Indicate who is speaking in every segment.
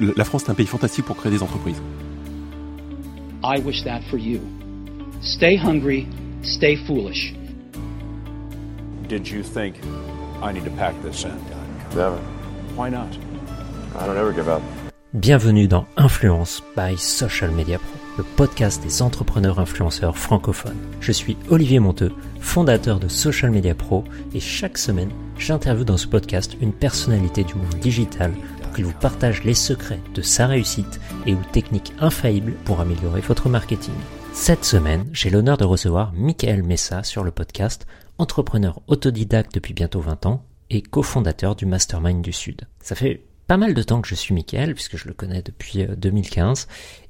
Speaker 1: La France est un pays fantastique pour créer des entreprises.
Speaker 2: I wish that for you. Stay hungry, stay foolish.
Speaker 3: Did you think I need to pack this in?
Speaker 4: Never.
Speaker 3: Why not?
Speaker 4: I don't ever give up.
Speaker 5: Bienvenue dans Influence by Social Media Pro, le podcast des entrepreneurs influenceurs francophones. Je suis Olivier Monteux, fondateur de Social Media Pro, et chaque semaine, j'interviewe dans ce podcast une personnalité du monde digital qu'il vous partage les secrets de sa réussite et ou techniques infaillibles pour améliorer votre marketing. Cette semaine, j'ai l'honneur de recevoir Michael Messa sur le podcast, entrepreneur autodidacte depuis bientôt 20 ans et cofondateur du Mastermind du Sud. Ça fait pas mal de temps que je suis Michael, puisque je le connais depuis 2015.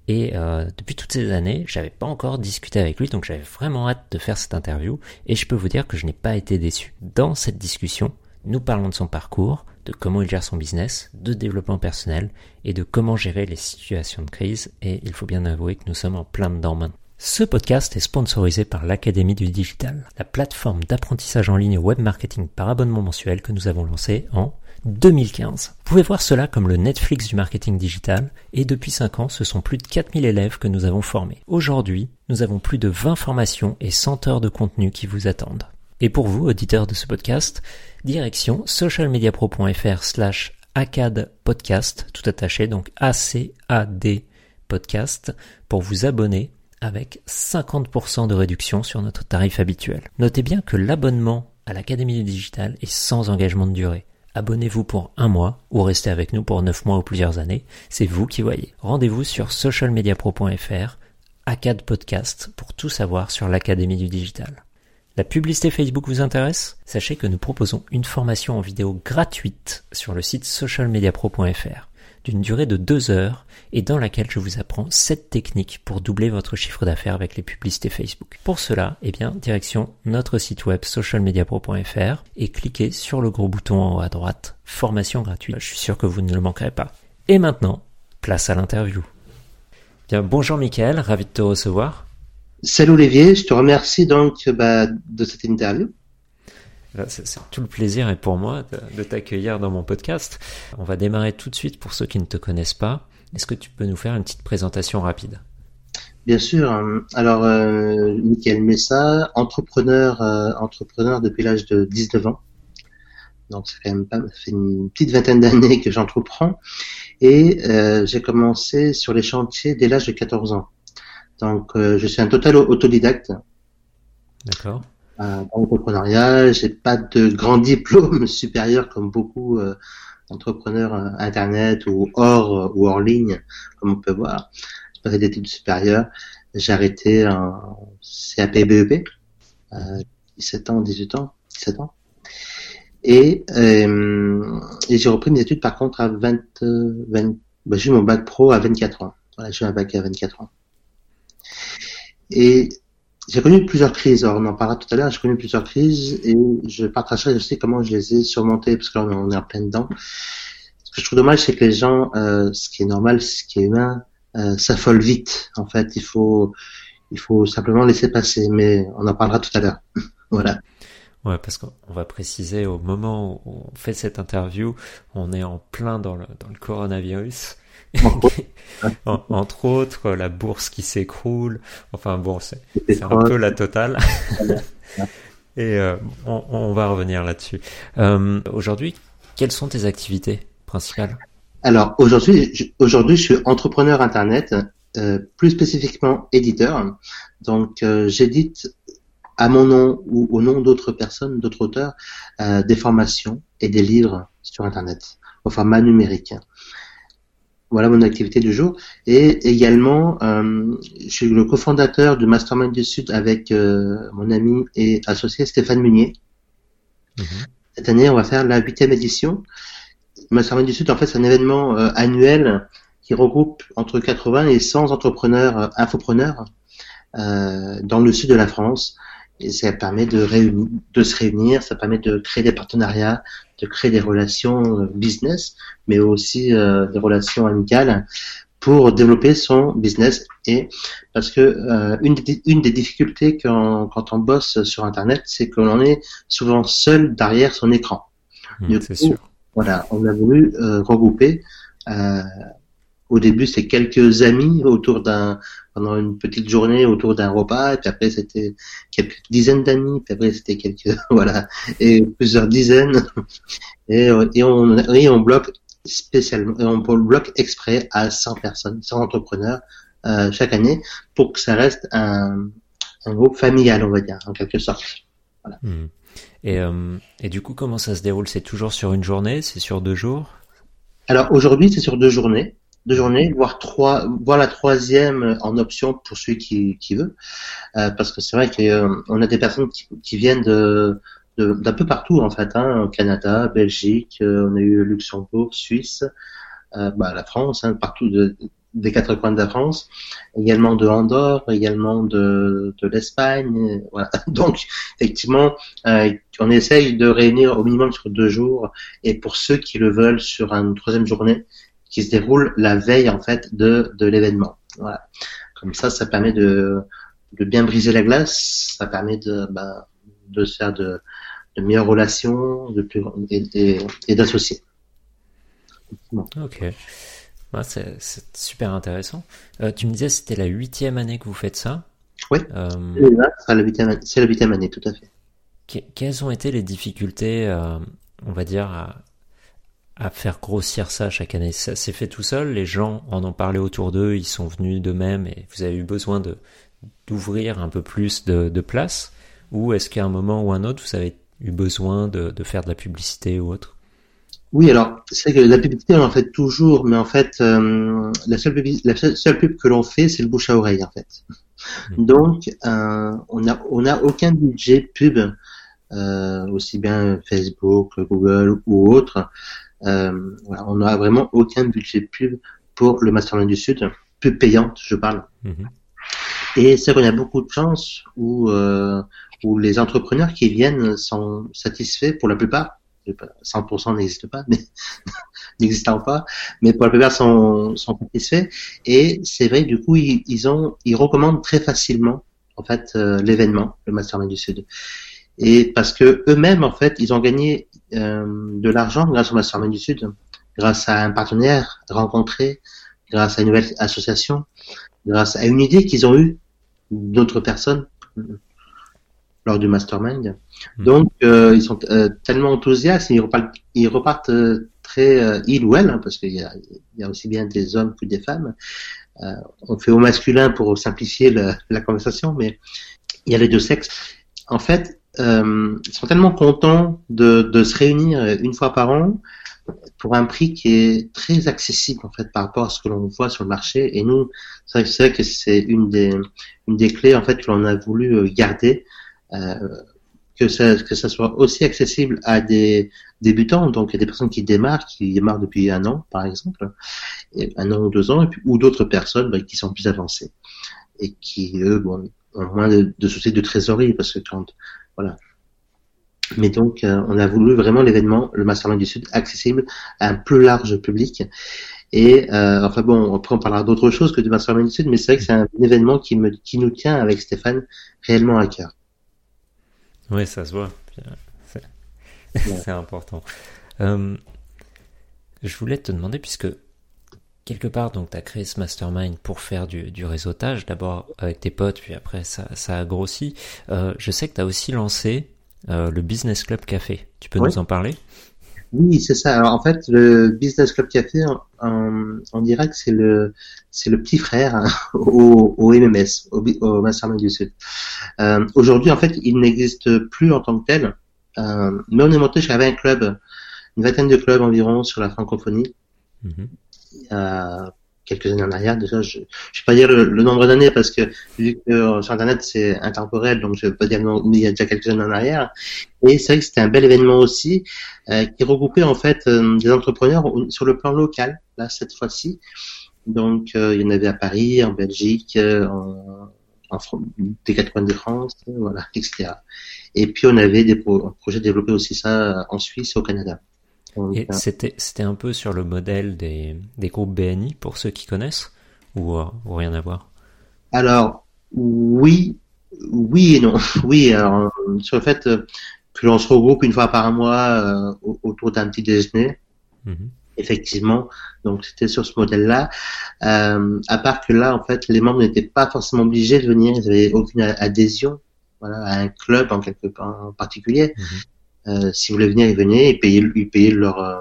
Speaker 5: Et euh, depuis toutes ces années, j'avais pas encore discuté avec lui, donc j'avais vraiment hâte de faire cette interview. Et je peux vous dire que je n'ai pas été déçu. Dans cette discussion, nous parlons de son parcours, de comment il gère son business, de développement personnel et de comment gérer les situations de crise. Et il faut bien avouer que nous sommes en plein dedans maintenant. Ce podcast est sponsorisé par l'Académie du Digital, la plateforme d'apprentissage en ligne web marketing par abonnement mensuel que nous avons lancé en 2015. Vous pouvez voir cela comme le Netflix du marketing digital et depuis 5 ans, ce sont plus de 4000 élèves que nous avons formés. Aujourd'hui, nous avons plus de 20 formations et 100 heures de contenu qui vous attendent. Et pour vous, auditeurs de ce podcast, direction socialmediapro.fr slash ACAD podcast, tout attaché, donc A-C-A-D podcast, pour vous abonner avec 50% de réduction sur notre tarif habituel. Notez bien que l'abonnement à l'Académie du Digital est sans engagement de durée. Abonnez-vous pour un mois ou restez avec nous pour 9 mois ou plusieurs années, c'est vous qui voyez. Rendez-vous sur socialmediapro.fr, ACAD Podcast, pour tout savoir sur l'Académie du Digital. La publicité Facebook vous intéresse? Sachez que nous proposons une formation en vidéo gratuite sur le site socialmediapro.fr d'une durée de deux heures et dans laquelle je vous apprends 7 techniques pour doubler votre chiffre d'affaires avec les publicités Facebook. Pour cela, eh bien, direction notre site web socialmediapro.fr et cliquez sur le gros bouton en haut à droite, formation gratuite. Je suis sûr que vous ne le manquerez pas. Et maintenant, place à l'interview. Bien, bonjour Michael, ravi de te recevoir.
Speaker 6: Salut Olivier, je te remercie donc bah, de cette interview.
Speaker 5: C'est tout le plaisir et pour moi de, t'accueillir dans mon podcast. On va démarrer tout de suite pour ceux qui ne te connaissent pas. Est-ce que tu peux nous faire une petite présentation rapide?
Speaker 6: Bien sûr. Alors, euh, Michael Messa, entrepreneur, euh, entrepreneur depuis l'âge de 19 ans. Donc, ça fait, même pas, ça fait une petite vingtaine d'années que j'entreprends. Et euh, j'ai commencé sur les chantiers dès l'âge de 14 ans. Donc, euh, je suis un total autodidacte.
Speaker 5: D'accord
Speaker 6: euh, l'entrepreneuriat. J'ai pas de grand diplôme supérieur comme beaucoup euh, d'entrepreneurs euh, internet ou hors ou hors ligne, comme on peut voir. J'ai pas fait d'études supérieures. J'ai arrêté en CAP BEP, euh, 17 ans, 18 ans, 17 ans. Et, et j'ai repris mes études par contre à 20, 20 bah, j'ai eu mon bac pro à 24 ans. Voilà, j'ai eu un bac à 24 ans. Et j'ai connu plusieurs crises. Alors, on en parlera tout à l'heure. J'ai connu plusieurs crises et je partagerai aussi comment je les ai surmontées parce que là, on est en plein dedans. Ce que je trouve dommage, c'est que les gens, euh, ce qui est normal, ce qui est humain, euh, s'affolent vite. En fait, il faut, il faut simplement laisser passer. Mais on en parlera tout à l'heure. voilà.
Speaker 5: Ouais, parce qu'on va préciser au moment où on fait cette interview, on est en plein dans le, dans le coronavirus. Entre autres, la bourse qui s'écroule. Enfin bon, c'est un peu la totale. Et euh, on, on, va revenir là-dessus. Euh, aujourd'hui, quelles sont tes activités principales?
Speaker 6: Alors aujourd'hui, aujourd'hui, je suis entrepreneur internet, euh, plus spécifiquement éditeur. Donc euh, j'édite à mon nom ou au nom d'autres personnes, d'autres auteurs, euh, des formations et des livres sur internet au format numérique. Voilà mon activité du jour. Et également, euh, je suis le cofondateur du Mastermind du Sud avec euh, mon ami et associé Stéphane Munier. Mmh. Cette année, on va faire la huitième édition. Mastermind du Sud, en fait, c'est un événement euh, annuel qui regroupe entre 80 et 100 entrepreneurs, infopreneurs dans le sud de la France. Et ça permet de, réunir, de se réunir, ça permet de créer des partenariats, de créer des relations business, mais aussi euh, des relations amicales pour développer son business. Et parce que euh, une, des, une des difficultés quand, quand on bosse sur Internet, c'est qu'on est souvent seul derrière son écran.
Speaker 5: Mmh, c'est sûr.
Speaker 6: Voilà, on a voulu euh, regrouper au début, c'est quelques amis autour d'un pendant une petite journée autour d'un repas, et puis après c'était quelques dizaines d'amis, puis après c'était quelques voilà et plusieurs dizaines, et, et on et on bloque spécialement, on bloque exprès à 100 personnes, 100 entrepreneurs euh, chaque année pour que ça reste un, un groupe familial, on va dire, en quelque sorte. Voilà.
Speaker 5: Hmm. Et, euh, et du coup, comment ça se déroule? C'est toujours sur une journée? C'est sur deux jours?
Speaker 6: Alors aujourd'hui, c'est sur deux journées deux journées, voire trois, voire la troisième en option pour celui qui, qui veut, euh, parce que c'est vrai qu'on euh, a des personnes qui, qui viennent de d'un peu partout en fait, hein, Canada, Belgique, euh, on a eu Luxembourg, Suisse, euh, bah, la France, hein, partout de, des quatre coins de la France, également de Andorre, également de, de l'Espagne. Voilà. Donc, effectivement, euh, on essaye de réunir au minimum sur deux jours, et pour ceux qui le veulent, sur une troisième journée, qui se déroule la veille en fait de, de l'événement. Voilà. Comme ça, ça permet de, de bien briser la glace, ça permet de, bah, de se faire de, de meilleures relations de plus, et, et, d'associer.
Speaker 5: Ok. c'est super intéressant. Euh, tu me disais c'était la huitième année que vous faites ça
Speaker 6: Oui, euh... c'est la huitième année, tout à fait.
Speaker 5: quelles ont été les difficultés, euh, on va dire, à, à faire grossir ça chaque année Ça s'est fait tout seul, les gens en ont parlé autour d'eux, ils sont venus d'eux-mêmes et vous avez eu besoin de d'ouvrir un peu plus de, de place Ou est-ce qu'à un moment ou un autre, vous avez eu besoin de, de faire de la publicité ou autre?
Speaker 6: Oui, alors c'est que la publicité on en fait toujours, mais en fait euh, la, seule la seule pub que l'on fait c'est le bouche à oreille en fait. Mmh. Donc euh, on n'a on a aucun budget pub, euh, aussi bien Facebook, Google ou autre, euh, voilà, on n'a vraiment aucun budget pub pour le Mastermind du Sud, pub payante, je parle. Mhm. Et c'est qu'on a beaucoup de chance où, euh, où les entrepreneurs qui viennent sont satisfaits pour la plupart. 100% n'existe pas, mais n'existant pas, mais pour la plupart sont, sont satisfaits. Et c'est vrai, du coup, ils, ils, ont, ils recommandent très facilement en fait euh, l'événement, le Mastermind du Sud. Et parce que eux-mêmes, en fait, ils ont gagné de l'argent grâce au Mastermind du Sud, grâce à un partenaire rencontré, grâce à une nouvelle association, grâce à une idée qu'ils ont eue d'autres personnes lors du Mastermind. Hmm. Donc, euh, ils sont euh, tellement enthousiastes, ils repartent, ils repartent très ils ou elles, hein, parce qu'il y a, il y a aussi bien des hommes que des femmes. on fait au masculin pour simplifier la conversation, mais il y a les deux sexes. En fait, euh, sont tellement contents de, de, se réunir une fois par an pour un prix qui est très accessible en fait par rapport à ce que l'on voit sur le marché. Et nous, c'est vrai que c'est une des, une des clés en fait que l'on a voulu euh, garder, euh, que ça, que ça soit aussi accessible à des débutants, donc à des personnes qui démarrent, qui démarrent depuis un an par exemple, un an ou deux ans, et puis, ou d'autres personnes bah, qui sont plus avancées et qui eux bon, ont moins de, de soucis de trésorerie parce que quand voilà. Mais donc, euh, on a voulu vraiment l'événement, le Mastermind du Sud, accessible à un plus large public. Et euh, enfin bon, après on parlera d'autre chose que du Mastermind du Sud, mais c'est vrai que c'est un événement qui, me, qui nous tient avec Stéphane réellement à cœur.
Speaker 5: Oui, ça se voit. C'est important. Euh, je voulais te demander, puisque quelque part, donc, tu as créé ce mastermind pour faire du, du réseautage, d'abord avec tes potes, puis après, ça, ça a grossi. Euh, je sais que tu as aussi lancé euh, le Business Club Café. Tu peux nous en parler?
Speaker 6: Oui, c'est ça. Alors, en fait, le Business Club Café, on, on dirait que c'est le, c'est le petit frère hein, au, au, MMS, au, au, Mastermind du Sud. Euh, Aujourd'hui, en fait, il n'existe plus en tant que tel, mais on est monté, j'avais un club, une vingtaine de clubs environ sur la francophonie. Mm il y a quelques années en arrière. Déjà, je ne vais pas dire le, nombre d'années parce que vu que euh, sur Internet c'est intemporel, donc je ne vais pas dire le il y a déjà quelques années en arrière. Et c'est vrai que c'était un bel événement aussi euh, qui regroupait en fait euh, des entrepreneurs sur le plan local, là cette fois-ci. Donc il y en avait à Paris, en Belgique, en, en des quatre coins de France, voilà, etc. Et puis on avait des projets développés aussi ça en Suisse au Canada.
Speaker 5: Et c'était, c'était un peu sur le modèle des, des groupes BNI, pour ceux qui connaissent, ou, euh, ou rien à voir?
Speaker 6: Alors, oui, oui et non. Oui, alors, sur le fait euh, que l'on se regroupe une fois par mois euh, autour d'un petit déjeuner, mhm. Effectivement, donc c'était sur ce modèle-là. Euh, à part que là, en fait, les membres n'étaient pas forcément obligés de venir, ils n'avaient aucune adhésion voilà, à un club en quelque en particulier. Mhm. Euh, si vous voulez venir, ils venaient, ils payaient, ils payaient leur euh,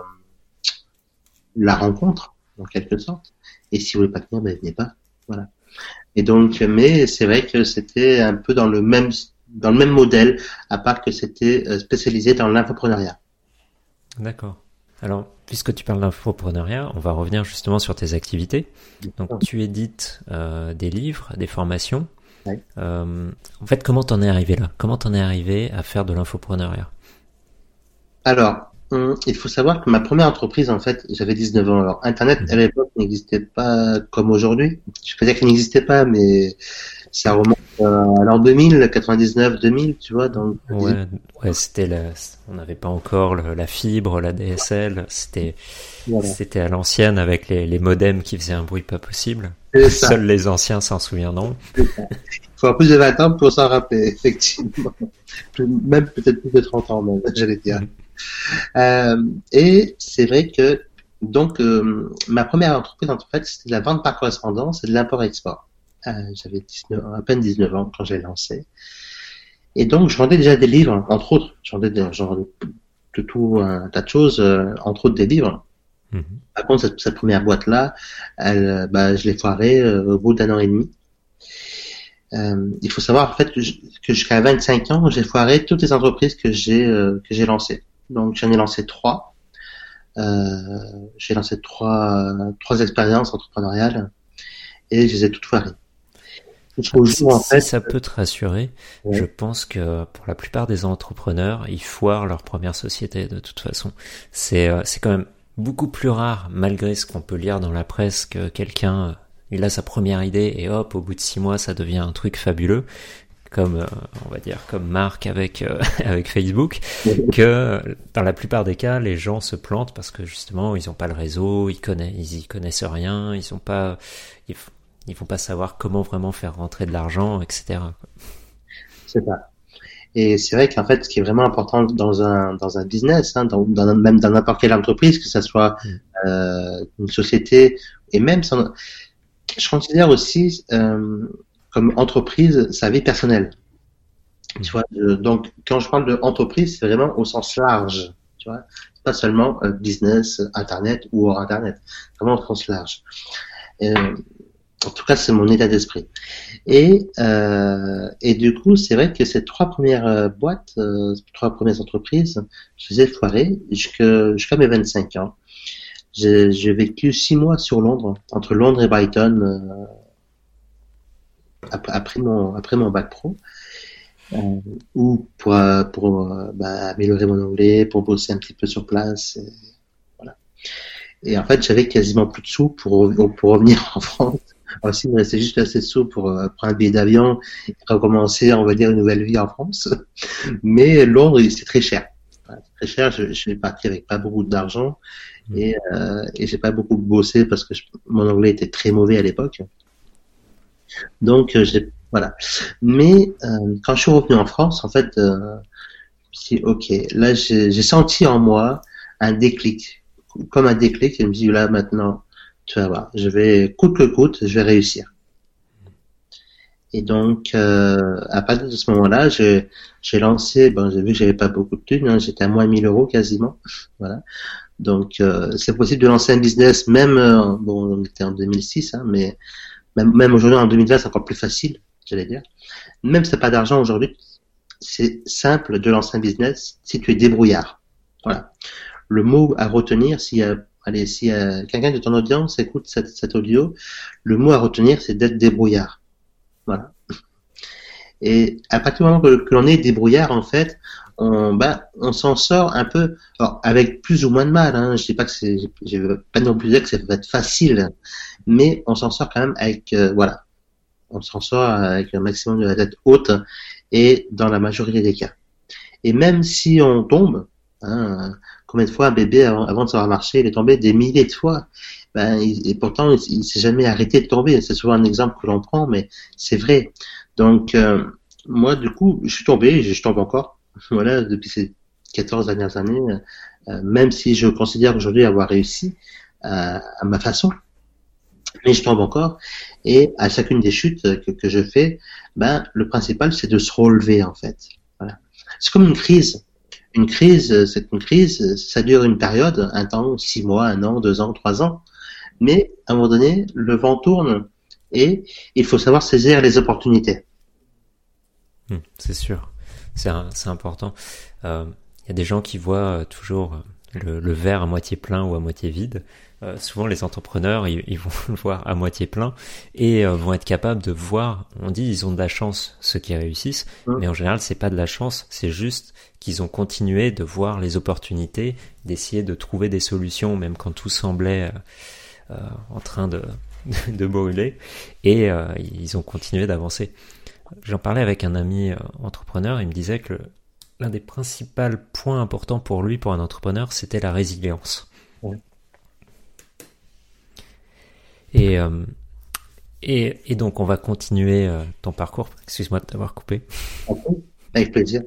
Speaker 6: la rencontre en quelque sorte. Et si vous voulez pas venir, ben venez pas. Voilà. Et donc, mais c'est vrai que c'était un peu dans le même dans le même modèle, à part que c'était euh, spécialisé dans l'infopreneuriat.
Speaker 5: D'accord. Alors, puisque tu parles d'infopreneuriat, on va revenir justement sur tes activités. Donc, tu édites euh, des livres, des formations. Euh, en fait, comment t'en es arrivé là? Comment t'en es arrivé à faire de l'infopreneuriat
Speaker 6: Alors, hum, il faut savoir que ma première entreprise, en fait, j'avais 19 ans. Alors, Internet, mhm. à l'époque, n'existait pas comme aujourd'hui. Je peux dire qu'il n'existait pas, mais ça remonte à l'an 2000, 99, 2000, tu vois. Donc,
Speaker 5: ouais, ouais c'était la, on n'avait pas encore la fibre, la DSL, c'était, c'était à l'ancienne avec les, les modems qui faisaient un bruit pas possible. Seuls les anciens s'en souviendront.
Speaker 6: Il faut plus de 20 ans pour s'en rappeler, effectivement. Même peut-être plus de 30 ans, même, j'allais dire. Euh, et c'est vrai que, donc, euh, ma première entreprise, en fait, c'était la vente par correspondance et de l'import-export. Euh, j'avais à peine 19 ans quand j'ai lancé. Et donc, je vendais déjà des livres, entre autres. Je vendais genre, de tout un tas de choses, entre autres des livres. Mhm. Par contre, cette, cette première boîte-là, elle, bah, je l'ai foirée au bout d'un an et demi. Euh, il faut savoir en fait que, jusqu'à 25 ans, j'ai foiré toutes les entreprises que j'ai que j'ai lancées. Donc, j'en ai lancé trois. j'ai lancé trois trois expériences entrepreneuriales et je les ai toutes foirées
Speaker 5: si, ça peut te rassurer, je pense que pour la plupart des entrepreneurs, ils foirent leur première société de toute façon. C'est euh, c'est quand même beaucoup plus rare, malgré ce qu'on peut lire dans la presse, que quelqu'un euh, il a sa première idée et hop, au bout de six mois, ça devient un truc fabuleux comme euh, on va dire comme Marc avec avec Facebook que dans la plupart des cas les gens se plantent parce que justement ils n'ont pas le réseau ils connaissent ils y connaissent rien ils ont pas ils vont pas savoir comment vraiment faire rentrer de l'argent, etc.
Speaker 6: C'est ça. Et c'est vrai qu'en fait, ce qui est vraiment important dans un dans un business, hein, dans, dans, même dans n'importe quelle entreprise, que ce soit mm. euh, une société et même sans, je considère aussi euh, comme entreprise sa vie personnelle. Tu mm. vois, donc quand je parle de entreprise, c'est vraiment au sens large. Tu vois, pas seulement euh, business, internet ou hors internet, vraiment au sens large. Euh, en tout cas, c'est mon état d'esprit. Et, euh, et du coup, c'est vrai que ces trois premières euh, boîtes, euh, trois premières entreprises, je les ai foirées jusqu'à mes 25 ans. J'ai vécu six mois sur Londres, entre Londres et Brighton, euh, après, après, mon, après mon bac pro, euh, ou pour, pour bah, améliorer mon anglais, pour bosser un petit peu sur place. Et, voilà. Et en fait, j'avais quasiment plus de sous pour, pour revenir en France aussi, il me restait juste assez de sous pour euh, prendre un billet d'avion et recommencer, on va dire, une nouvelle vie en France. Mais Londres, c'est très cher. très cher. Je, je suis parti avec pas beaucoup d'argent mmh. et, euh, et j'ai pas beaucoup bossé parce que mon anglais était très mauvais à l'époque. Donc, euh, j'ai voilà. Mais euh, quand je suis revenu en France, en fait, euh, si ok, là j'ai senti en moi un déclic, comme un déclic. Et je me dis là maintenant, tu vas voir, je vais coûte que coûte, je vais réussir. Et donc, euh, à partir de ce moment-là, j'ai lancé, bon, j'ai vu que j'avais pas beaucoup de thunes, hein, j'étais à moins 1000 euros quasiment, voilà. Donc, euh, c'est possible de lancer un business, même, euh, bon, on était en 2006, hein, mais même, même aujourd'hui en 2020, c'est encore plus facile, j'allais dire. Même si t'as pas d'argent aujourd'hui, c'est simple de lancer un business si tu es débrouillard. Voilà. Le mot à retenir, a allez, si euh, quelqu'un de ton audience écoute cette, cet audio, le mot à retenir, c'est d'être débrouillard. Voilà. Et à partir du moment que, l'on est débrouillard, en fait, on, bah, on s'en sort un peu, alors, avec plus ou moins de mal. Hein, je dis pas que c'est, je veux pas non plus dire que ça va être facile, mais on s'en sort quand même avec, euh, voilà, on s'en sort avec un maximum de la tête haute et dans la majorité des cas. Et même si on tombe, hein, Combien de fois un bébé, avant, de savoir marcher, il est tombé des milliers de fois ben, Et pourtant, il, s'est jamais arrêté de tomber. C'est souvent un exemple que l'on prend, mais c'est vrai. Donc, euh, moi, du coup, je suis tombé, je, tombe encore. Voilà, depuis ces 14 dernières années, euh, même si je considère aujourd'hui avoir réussi euh, à ma façon. Mais je tombe encore, et à chacune des chutes que, je fais, ben le principal c'est de se relever en fait. Voilà. C'est comme une crise. Une crise, c'est une crise, ça dure une période, un temps, six mois, un an, deux ans, trois ans. Mais à un moment donné, le vent tourne et il faut savoir saisir les opportunités.
Speaker 5: Hmm, c'est sûr, c'est important. Euh, il y a des gens qui voient toujours le, le, verre à moitié plein ou à moitié vide. Euh, souvent, les entrepreneurs, ils, ils, vont le voir à moitié plein et euh, vont être capables de voir. On dit ils ont de la chance ceux qui réussissent, mais en général, c'est pas de la chance, c'est juste qu'ils ont continué de voir les opportunités, d'essayer de trouver des solutions, même quand tout semblait euh, en train de, de brûler, et euh, ils ont continué d'avancer. J'en parlais avec un ami euh, entrepreneur, il me disait que l'un des principaux points importants pour lui, pour un entrepreneur, c'était la résilience. Et, euh, et, et, donc, on va continuer euh, ton parcours. Excuse-moi de t'avoir coupé.
Speaker 6: Avec plaisir.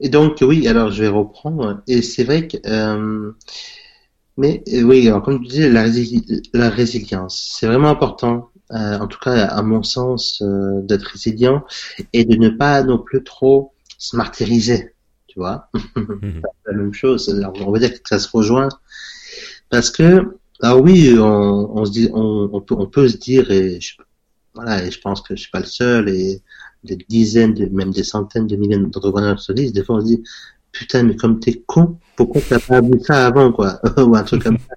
Speaker 6: Et donc, oui, alors je vais reprendre. Et c'est vrai que euh, mais euh, oui, alors, comme tu disais, la, rési la résilience, c'est vraiment important, euh, en tout cas à mon sens, euh, d'être résilient et de ne pas non plus trop se martyriser, tu vois. Mhm. la même chose, alors, on va dire que ça se rejoint, parce que, alors oui, on, on se dit, on, on, peut, on peut se dire, et je, voilà, et je pense que je suis pas le seul, et des dizaines, de, même des centaines de milliers d'entrepreneurs se disent, des fois on se dit, putain, mais comme t'es con, pourquoi t'as pas vu ça avant, quoi, ou un truc comme ça.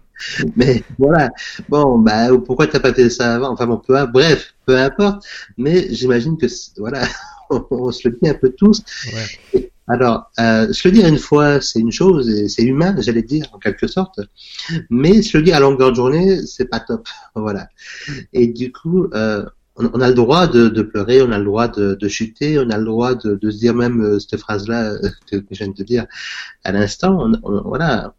Speaker 6: Mais voilà, bon, bah, pourquoi t'as pas fait ça avant? Enfin bon, peu, bref, peu importe. Mais j'imagine que voilà, on, se le dit un peu tous. Ouais. Alors, euh, se le dire une fois, c'est une chose, et c'est humain, j'allais dire en quelque sorte. Mais se le dire à longueur de journée, c'est pas top. Voilà. Et du coup, euh, on, a le droit de, de, pleurer, on a le droit de, de chuter, on a le droit de, de se dire même euh, cette phrase-là que, je viens de te dire à l'instant. voilà.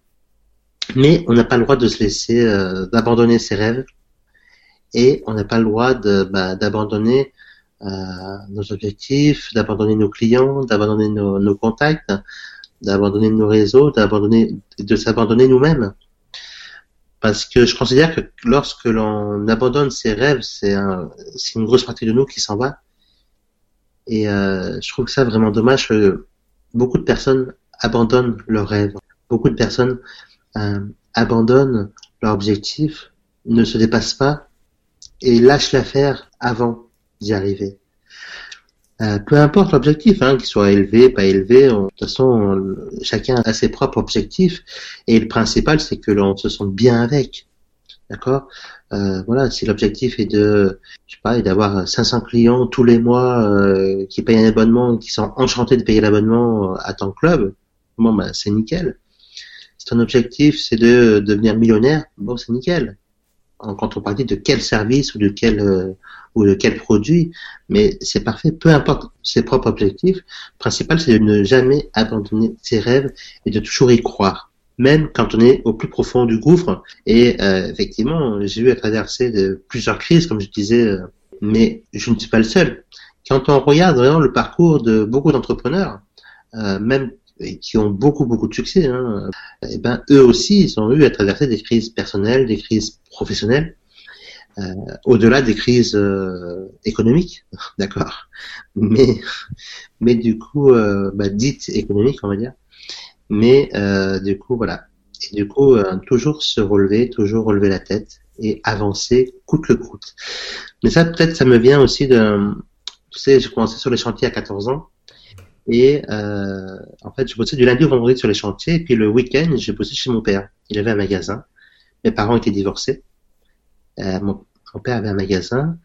Speaker 6: Mais on n'a pas le droit de se laisser, euh, d'abandonner ses rêves et on n'a pas le droit bah, d'abandonner nos objectifs, d'abandonner nos clients, d'abandonner nos, nos contacts, d'abandonner nos réseaux, d'abandonner, de s'abandonner nous-mêmes parce que je considère que lorsque l'on abandonne ses rêves, c'est un, une grosse partie de nous qui s'en va. Et euh, je trouve ça vraiment dommage que beaucoup de personnes abandonnent leurs rêves. Beaucoup de personnes euh, abandonnent leur objectif, ne se dépassent pas et lâchent l'affaire avant d'y arriver. Euh, peu importe l'objectif, hein, qu'il soit élevé, pas élevé, de toute façon, chacun a ses propres objectifs, et le principal, c'est que l'on se sente bien avec. D'accord? Euh, Voilà, si l'objectif est de, je sais pas, d'avoir 500 clients tous les mois euh, qui payent un abonnement, qui sont enchantés de payer l'abonnement à ton club, bon, bah, c'est nickel. Si ton objectif, c'est de devenir millionnaire, bon, c'est nickel. En contrepartie de quel service ou de quel euh, ou de quel produit, mais c'est parfait, peu importe ses propres objectifs. Le principal, c'est de ne jamais abandonner ses rêves et de toujours y croire, même quand on est au plus profond du gouffre. Et euh, effectivement, j'ai eu à traverser plusieurs crises, comme je disais, euh, mais je ne suis pas le seul. Quand on regarde vraiment le parcours de beaucoup d'entrepreneurs, euh, même qui ont beaucoup beaucoup de succès, hein, et eh ben eux aussi ils ont eu à traverser des crises personnelles, des crises professionnelles, euh, au-delà des crises euh, économiques, d'accord, mais mais du coup, euh, bah, dites économiques, on va dire, mais du coup voilà, et du coup toujours se relever, toujours relever la tête et avancer coûte le coûte. Mais ça peut-être ça me vient aussi de, tu sais, j'ai commencé sur les chantiers à 14 ans. Et euh, en fait, je bossais du lundi au vendredi sur les chantiers. Et puis le week-end, j'ai bossé chez mon père. Il avait un magasin. Mes parents étaient divorcés. Euh, mon, mon, père avait un magasin,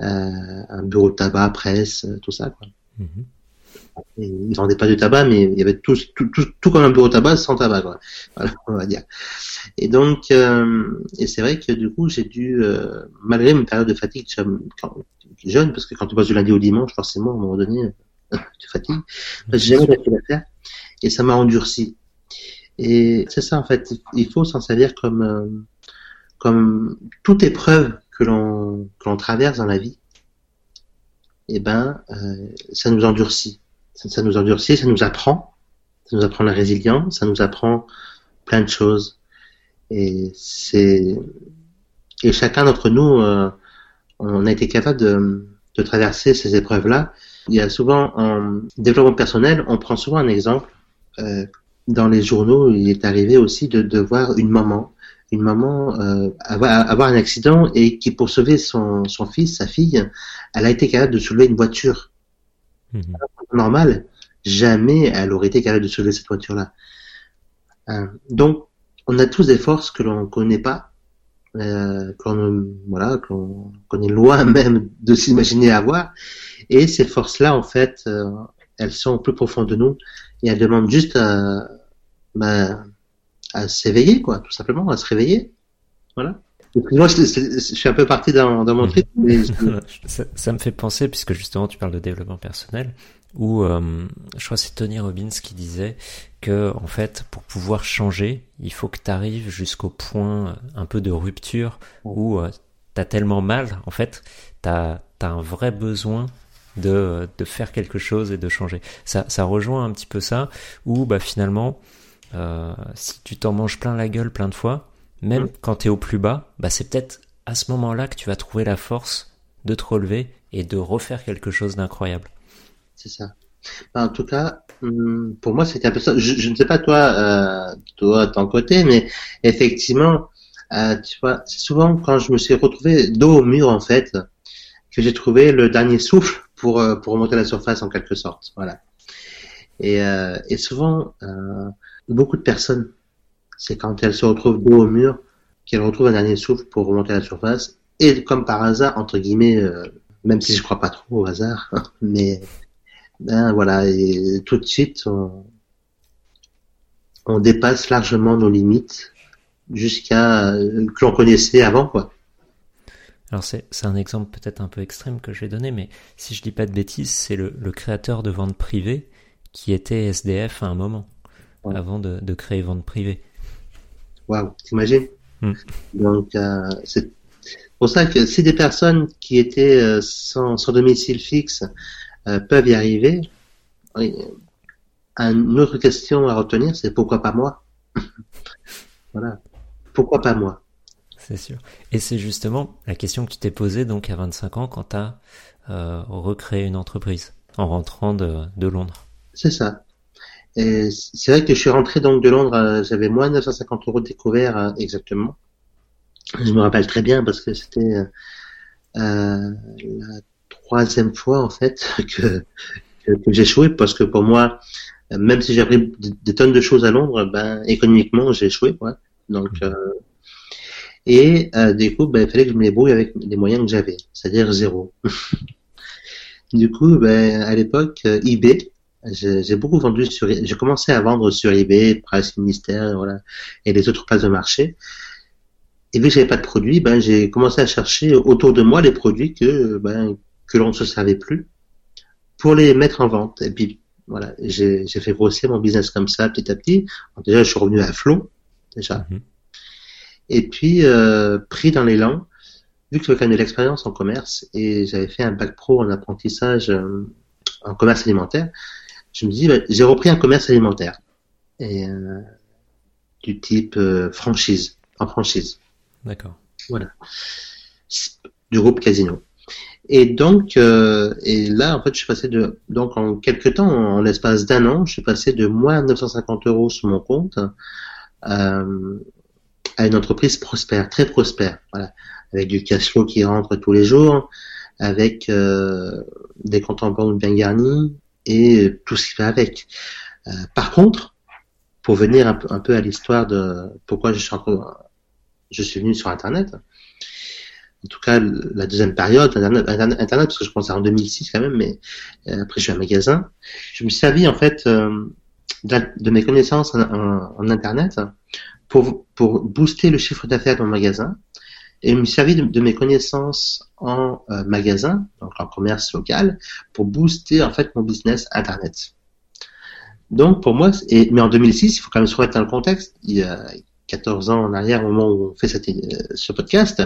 Speaker 6: euh, un bureau de tabac, presse, euh, tout ça. Quoi. Mm -hmm. Et il vendait pas du tabac, mais il y avait tout, tout, tout, tout, comme un bureau de tabac sans tabac, quoi. Voilà, on va dire. Et donc, euh, et c'est vrai que du coup, j'ai dû, euh, malgré une période de fatigue quand, jeune, parce que quand tu bosses du lundi au dimanche, forcément, à un moment donné, tu fatigues. J'ai jamais lâché l'affaire, et ça m'a endurci. Et c'est ça, en fait, il faut s'en servir comme comme toute épreuve que l'on que l'on traverse dans la vie, eh ben, euh, ça nous endurcit. Ça, ça, nous endurcit, ça nous apprend, ça nous apprend la résilience, ça nous apprend plein de choses. Et c'est et chacun d'entre nous, euh, on a été capable de, de traverser ces épreuves-là. Il y a souvent en développement personnel, on prend souvent un exemple. Euh, dans les journaux, il est arrivé aussi de, de voir une maman, une maman euh, avoir, avoir, un accident et qui pour sauver son, son fils, sa fille, elle a été capable de soulever une voiture. Mmh. Normal, jamais elle aurait été capable de soulever cette voiture-là. Euh, donc, on a tous des forces que l'on connaît pas, euh, qu'on voilà, qu'on est loin même de s'imaginer avoir. Et ces forces-là, en fait, euh, elles sont au plus profond de nous et elles demandent juste à, bah, à s'éveiller, quoi, tout simplement, à se réveiller. Voilà. Moi, je, suis un peu parti dans, mon trip.
Speaker 5: Ça, me fait penser, puisque justement tu parles de développement personnel, où euh, je crois que c'est Tony Robbins qui disait que en fait pour pouvoir changer, il faut que tu arrives jusqu'au point un peu de rupture où euh, tu as tellement mal, en fait, tu as, un vrai besoin de, de faire quelque chose et de changer. Ça, ça rejoint un petit peu ça, où bah, finalement, euh, si tu t'en manges plein la gueule plein de fois, même mmh. quand tu es au plus bas, bah, c'est peut-être à ce moment-là que tu vas trouver la force de te relever et de refaire quelque chose d'incroyable.
Speaker 6: C'est ça. Ben, en tout cas, hum, pour moi, c'était un peu ça. Je, je, ne sais pas toi, euh, toi, ton côté, mais effectivement, euh, tu vois, c'est souvent quand je me suis retrouvé dos au mur, en fait, que j'ai trouvé le dernier souffle pour, euh, pour remonter à la surface, en quelque sorte. Voilà. Et, euh, et souvent, beaucoup de personnes, c'est quand elles se retrouvent dos au mur qu'elles retrouvent un dernier souffle pour remonter à la surface. Et comme par hasard, entre guillemets, euh, même si je crois pas trop au hasard, mais ben voilà, et tout de suite, on, dépasse largement nos limites jusqu'à euh, que l'on connaissait avant, quoi.
Speaker 5: Alors c'est un exemple peut-être un peu extrême que je vais donner, mais si je dis pas de bêtises, c'est le, le, créateur de vente privée qui était SDF à un moment, ouais. avant de, de, créer vente privée.
Speaker 6: Waouh, t'imagines mm. Donc euh, c'est pour ça que si des personnes qui étaient euh, sans, sans domicile fixe euh, peuvent y arriver. Une autre question à retenir, c'est pourquoi pas moi Voilà. Pourquoi pas moi
Speaker 5: C'est sûr. Et c'est justement la question que tu t'es posée donc à 25 ans quand tu as euh, recréé une entreprise en rentrant de, de Londres.
Speaker 6: C'est ça. C'est vrai que je suis rentré donc de Londres, euh, j'avais moins de 950 euros découverts euh, exactement. Je me rappelle très bien parce que c'était euh, la troisième fois en fait que, que, que j'ai échoué parce que pour moi, même si j'ai appris des tonnes de choses à Londres, ben économiquement j'ai échoué. Ouais. Donc euh, et euh, du coup, ben, il fallait que je me débrouille avec les moyens que j'avais, c'est-à-dire zéro. du coup, ben, à l'époque, eBay, j'ai beaucoup vendu sur, j'ai commencé à vendre sur eBay, Price Ministère, voilà, et les autres places de marché. Et vu que j'avais pas de produits, ben j'ai commencé à chercher autour de moi les produits que ben que l'on ne se servait plus pour les mettre en vente. Et puis voilà, j'ai fait grossir mon business comme ça petit à petit. déjà, je suis revenu à flot déjà. -hmm. Et puis euh, pris dans l'élan, vu que j'avais quand même de l'expérience en commerce et j'avais fait un bac pro en apprentissage euh, en commerce alimentaire, je me dis bah, j'ai repris un commerce alimentaire et euh, du type euh, franchise, en franchise.
Speaker 5: D'accord.
Speaker 6: Voilà. Du groupe Casino. Et donc, euh, et là, en fait, je suis passé de, donc en quelques temps, en l'espace d'un an, je suis passé de moins 950 euros sur mon compte euh, à une entreprise prospère, très prospère, voilà, avec du cash flow qui rentre tous les jours, avec euh, des comptes en banque bien garnis et tout ce qui va avec. Euh, par contre, pour venir un un peu à l'histoire de pourquoi je suis, en, je suis venu sur Internet, en tout cas la deuxième période internet, parce que je pense en 2006 quand même mais euh, après je suis un magasin je me suis servi en fait euh, de, de, mes connaissances en, en, en, internet pour pour booster le chiffre d'affaires de mon magasin et me suis servi de, de mes connaissances en euh, magasin donc en commerce local pour booster en fait mon business internet donc pour moi et mais en 2006 il faut quand même se remettre dans le contexte il y a 14 ans en arrière au moment où on fait cette, ce podcast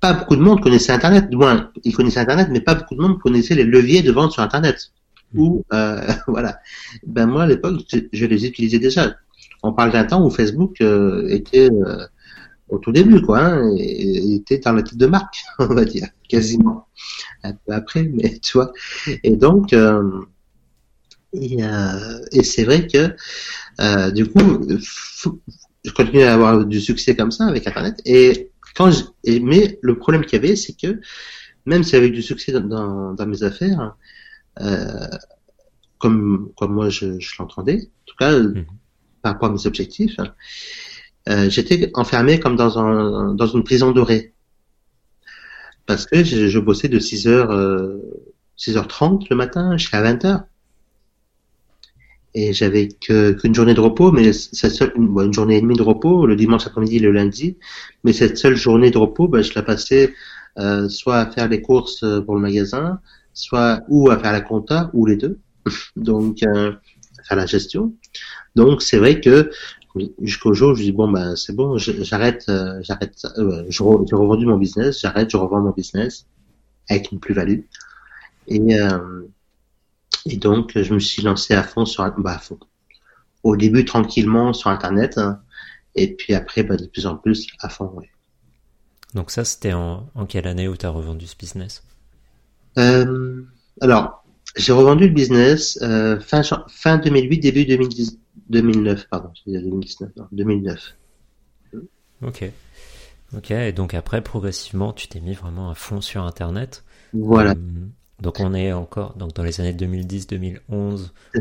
Speaker 6: pas beaucoup de monde connaissait Internet. Du moins, ils connaissaient Internet, mais pas beaucoup de monde connaissait les leviers de vente sur Internet. Ou euh, voilà. Ben moi, à l'époque, je, je, les utilisais déjà. on parle d'un temps où Facebook euh, était euh, au tout début, quoi, hein, et, était dans la tête de marque, on va dire, quasiment. Un peu après, mais tu vois. Et donc, euh, et, et c'est vrai que du coup, je continue à avoir du succès comme ça avec Internet. Et quand je, mais le problème qu'il y avait, c'est que même si j'avais du succès dans, dans, mes affaires, euh, comme, comme moi je, je l'entendais, en tout cas mhm. par rapport à mes objectifs, euh, j'étais enfermé comme dans, un, dans une prison dorée. Parce que je, je bossais de 6h, euh, 6h30 le matin jusqu'à 20h. Et j'avais qu'une journée de repos, mais cette seule, une, journée et demie de repos, le dimanche après-midi, le lundi. Mais cette seule journée de repos, ben, je la passais euh, soit à faire les courses pour le magasin, soit ou à faire la compta, ou les deux. Donc, euh, faire la gestion. Donc, c'est vrai que jusqu'au jour où je dis bon ben c'est bon, j'arrête, euh, j'arrête, euh, j'ai revendu mon business, j'arrête, je revends mon business avec une plus-value. Et euh, et donc je me suis lancé à fond sur, bah à fond. Au début tranquillement sur internet, hein, et puis après bah, de plus en plus à fond. Ouais.
Speaker 5: Donc ça c'était en, en quelle année où tu as revendu ce business?
Speaker 6: Euh, Alors j'ai revendu le business euh, fin, fin 2008, début 2010, 2009, pardon, 2019, non, 2009.
Speaker 5: Ok. Ok, et donc après, progressivement, tu t'es mis vraiment à fond sur Internet.
Speaker 6: Voilà. Euh,
Speaker 5: donc on est encore donc dans les années 2010-2011,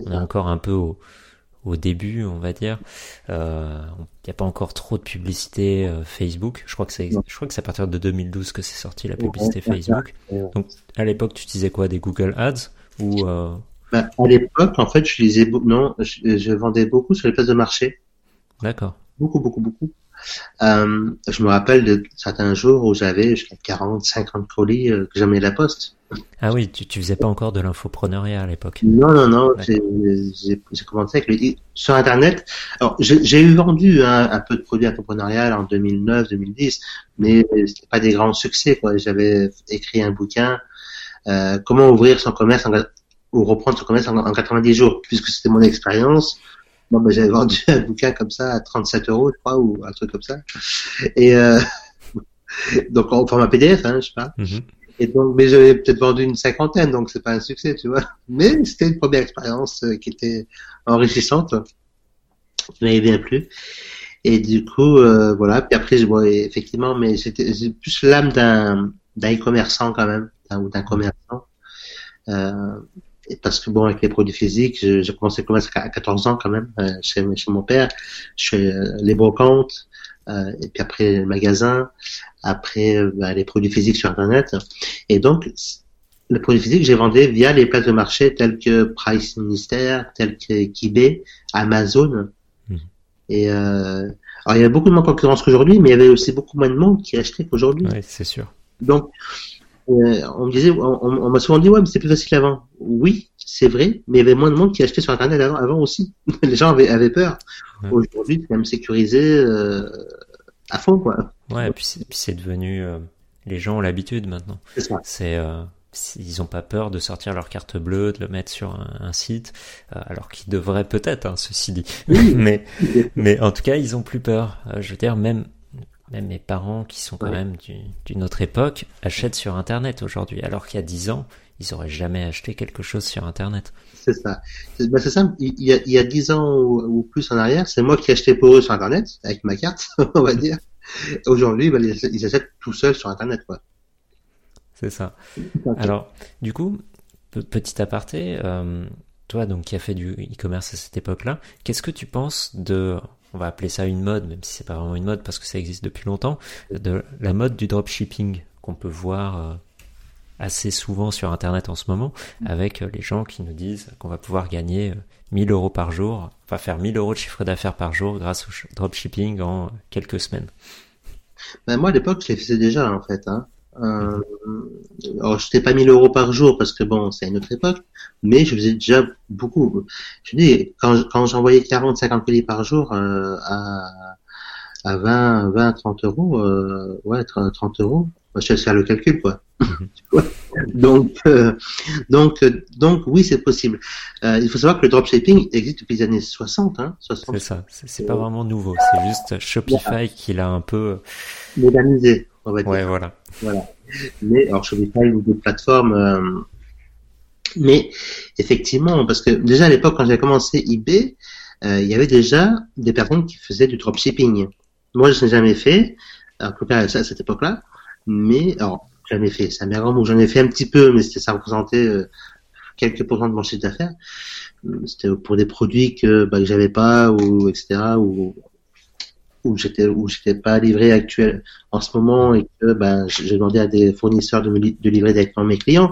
Speaker 5: on est encore un peu au, au début, on va dire. Il euh, n'y a pas encore trop de publicité euh, Facebook. Je crois que c'est, je crois que c'est à partir de 2012 que c'est sorti la publicité Facebook. Donc à l'époque, tu utilisais quoi, des Google Ads ou.
Speaker 6: Bah, à l'époque, en fait, je lisais non, je, je, vendais beaucoup sur les places de marché.
Speaker 5: D'accord.
Speaker 6: Beaucoup, beaucoup, beaucoup. Euh, je me rappelle de certains jours où j'avais jusqu'à 40, 50 colis euh, que j'amenais la poste.
Speaker 5: Ah oui, tu, tu faisais pas encore de l'infopreneuriat à l'époque.
Speaker 6: Non, non, non. J'ai commencé avec le sur Internet. Alors, j'ai eu vendu un, un, peu de produits infopreneurial en 2009, 2010, mais c'était pas des grands succès. J'avais écrit un bouquin euh, comment ouvrir son commerce en, ou reprendre son commerce en, en 90 jours, puisque c'était mon expérience. Moi, ben, j'avais vendu un bouquin comme ça à 37 euros, je crois, ou un truc comme ça. Et euh, donc en format PDF, hein, je sais pas. Mm-hmm. Et donc, mais j'avais peut-être vendu une cinquantaine, donc c'est pas un succès, tu vois. Mais c'était une première expérience euh, qui était enrichissante, qui m'avait bien plu. Et du coup, euh, voilà. Puis après, je vois effectivement, mais c'était plus l'âme d'un d'un e-commerçant quand même ou d'un commerçant. Euh, parce que bon, avec les produits physiques, j'ai commencé à commerce à 14 ans quand même euh, chez, chez mon père. Je fais euh, les brocantes, euh, et puis après le magasin, après euh, bah, les produits physiques sur Internet. Et donc, les produits physiques, j'ai vendu via les places de marché telles que Price Ministère, telles que eBay, Amazon. Mmh. Et alors, il y a beaucoup moins de concurrence qu'aujourd'hui, mais il y avait aussi beaucoup moins de monde qui achetait qu'aujourd'hui.
Speaker 5: Oui, c'est sûr.
Speaker 6: Donc, euh, on me disait, on, m'a souvent dit ouais, mais c'est plus facile avant. Oui, c'est vrai, mais il y avait moins de monde qui achetait sur Internet avant, avant aussi. Les gens avaient, avaient peur. Aujourd'hui, c'est même sécurisé euh, à fond, quoi.
Speaker 5: Ouais, et puis c'est devenu, euh, les gens ont l'habitude maintenant. C'est euh, ils n'ont pas peur de sortir leur carte bleue, de le mettre sur un, site, euh, alors qu'ils devraient peut-être, hein, ceci dit. mais, mais en tout cas, ils ont plus peur. je veux dire, même même mes parents, qui sont quand même d'une autre époque, achètent sur Internet aujourd'hui, alors qu'il y a dix ans, ils auraient jamais acheté quelque chose sur Internet.
Speaker 6: C'est ça. C'est ben ça. Il y, a, il y a dix ans ou, plus en arrière, c'est moi qui achetais pour eux sur Internet, avec ma carte, on va dire. Aujourd'hui, ben, ils, achètent tout seuls sur Internet, quoi.
Speaker 5: C'est ça. Alors, du coup, petit aparté, euh, toi donc qui as fait du e-commerce à cette époque-là, qu'est-ce que tu penses de on va appeler ça une mode, même si c'est pas vraiment une mode parce que ça existe depuis longtemps, de la mode du dropshipping qu'on peut voir euh, assez souvent sur Internet en ce moment, avec euh, les gens qui nous disent qu'on va pouvoir gagner 1000 euh, euros par jour, va faire 1000 euros de chiffre d'affaires par jour grâce au dropshipping en quelques semaines.
Speaker 6: Ben moi à l'époque je les faisais déjà en fait. Hein. Euh, alors, je n'étais pas 1000 euros par jour parce que bon, c'est une autre époque, mais je faisais déjà beaucoup. Je dis, quand, quand j'envoyais 40, 50 colis par jour euh, à, à 20, 20, 30 euros, euh, ouais, 30 euros, je vais faire le calcul, quoi. donc, euh, donc, euh, donc, oui, c'est possible. Euh, il faut savoir que le dropshipping existe depuis les années 60. Hein, 60.
Speaker 5: C'est ça, c'est c'est pas vraiment nouveau, c'est juste Shopify qui l'a un peu...
Speaker 6: Modernisé, on va dire.
Speaker 5: Ouais, voilà.
Speaker 6: Voilà. Mais alors Shopify ou d'autres plateformes. euh, mais effectivement, parce que déjà à l'époque quand j'ai commencé eBay, euh, il y avait déjà des personnes qui faisaient du dropshipping. Moi, je n'ai jamais fait, en tout cas à cette époque-là. Mais alors jamais fait, ça m'est mot. J'en ai fait un petit peu, mais c'était ça représentait euh, quelques pourcents de mon chiffre d'affaires. C'était pour des produits que bah, que j'avais pas ou etc. ou où j'étais où j'étais pas livré actuel en ce moment et que ben j'ai demandé à des fournisseurs de me de livrer directement mes clients.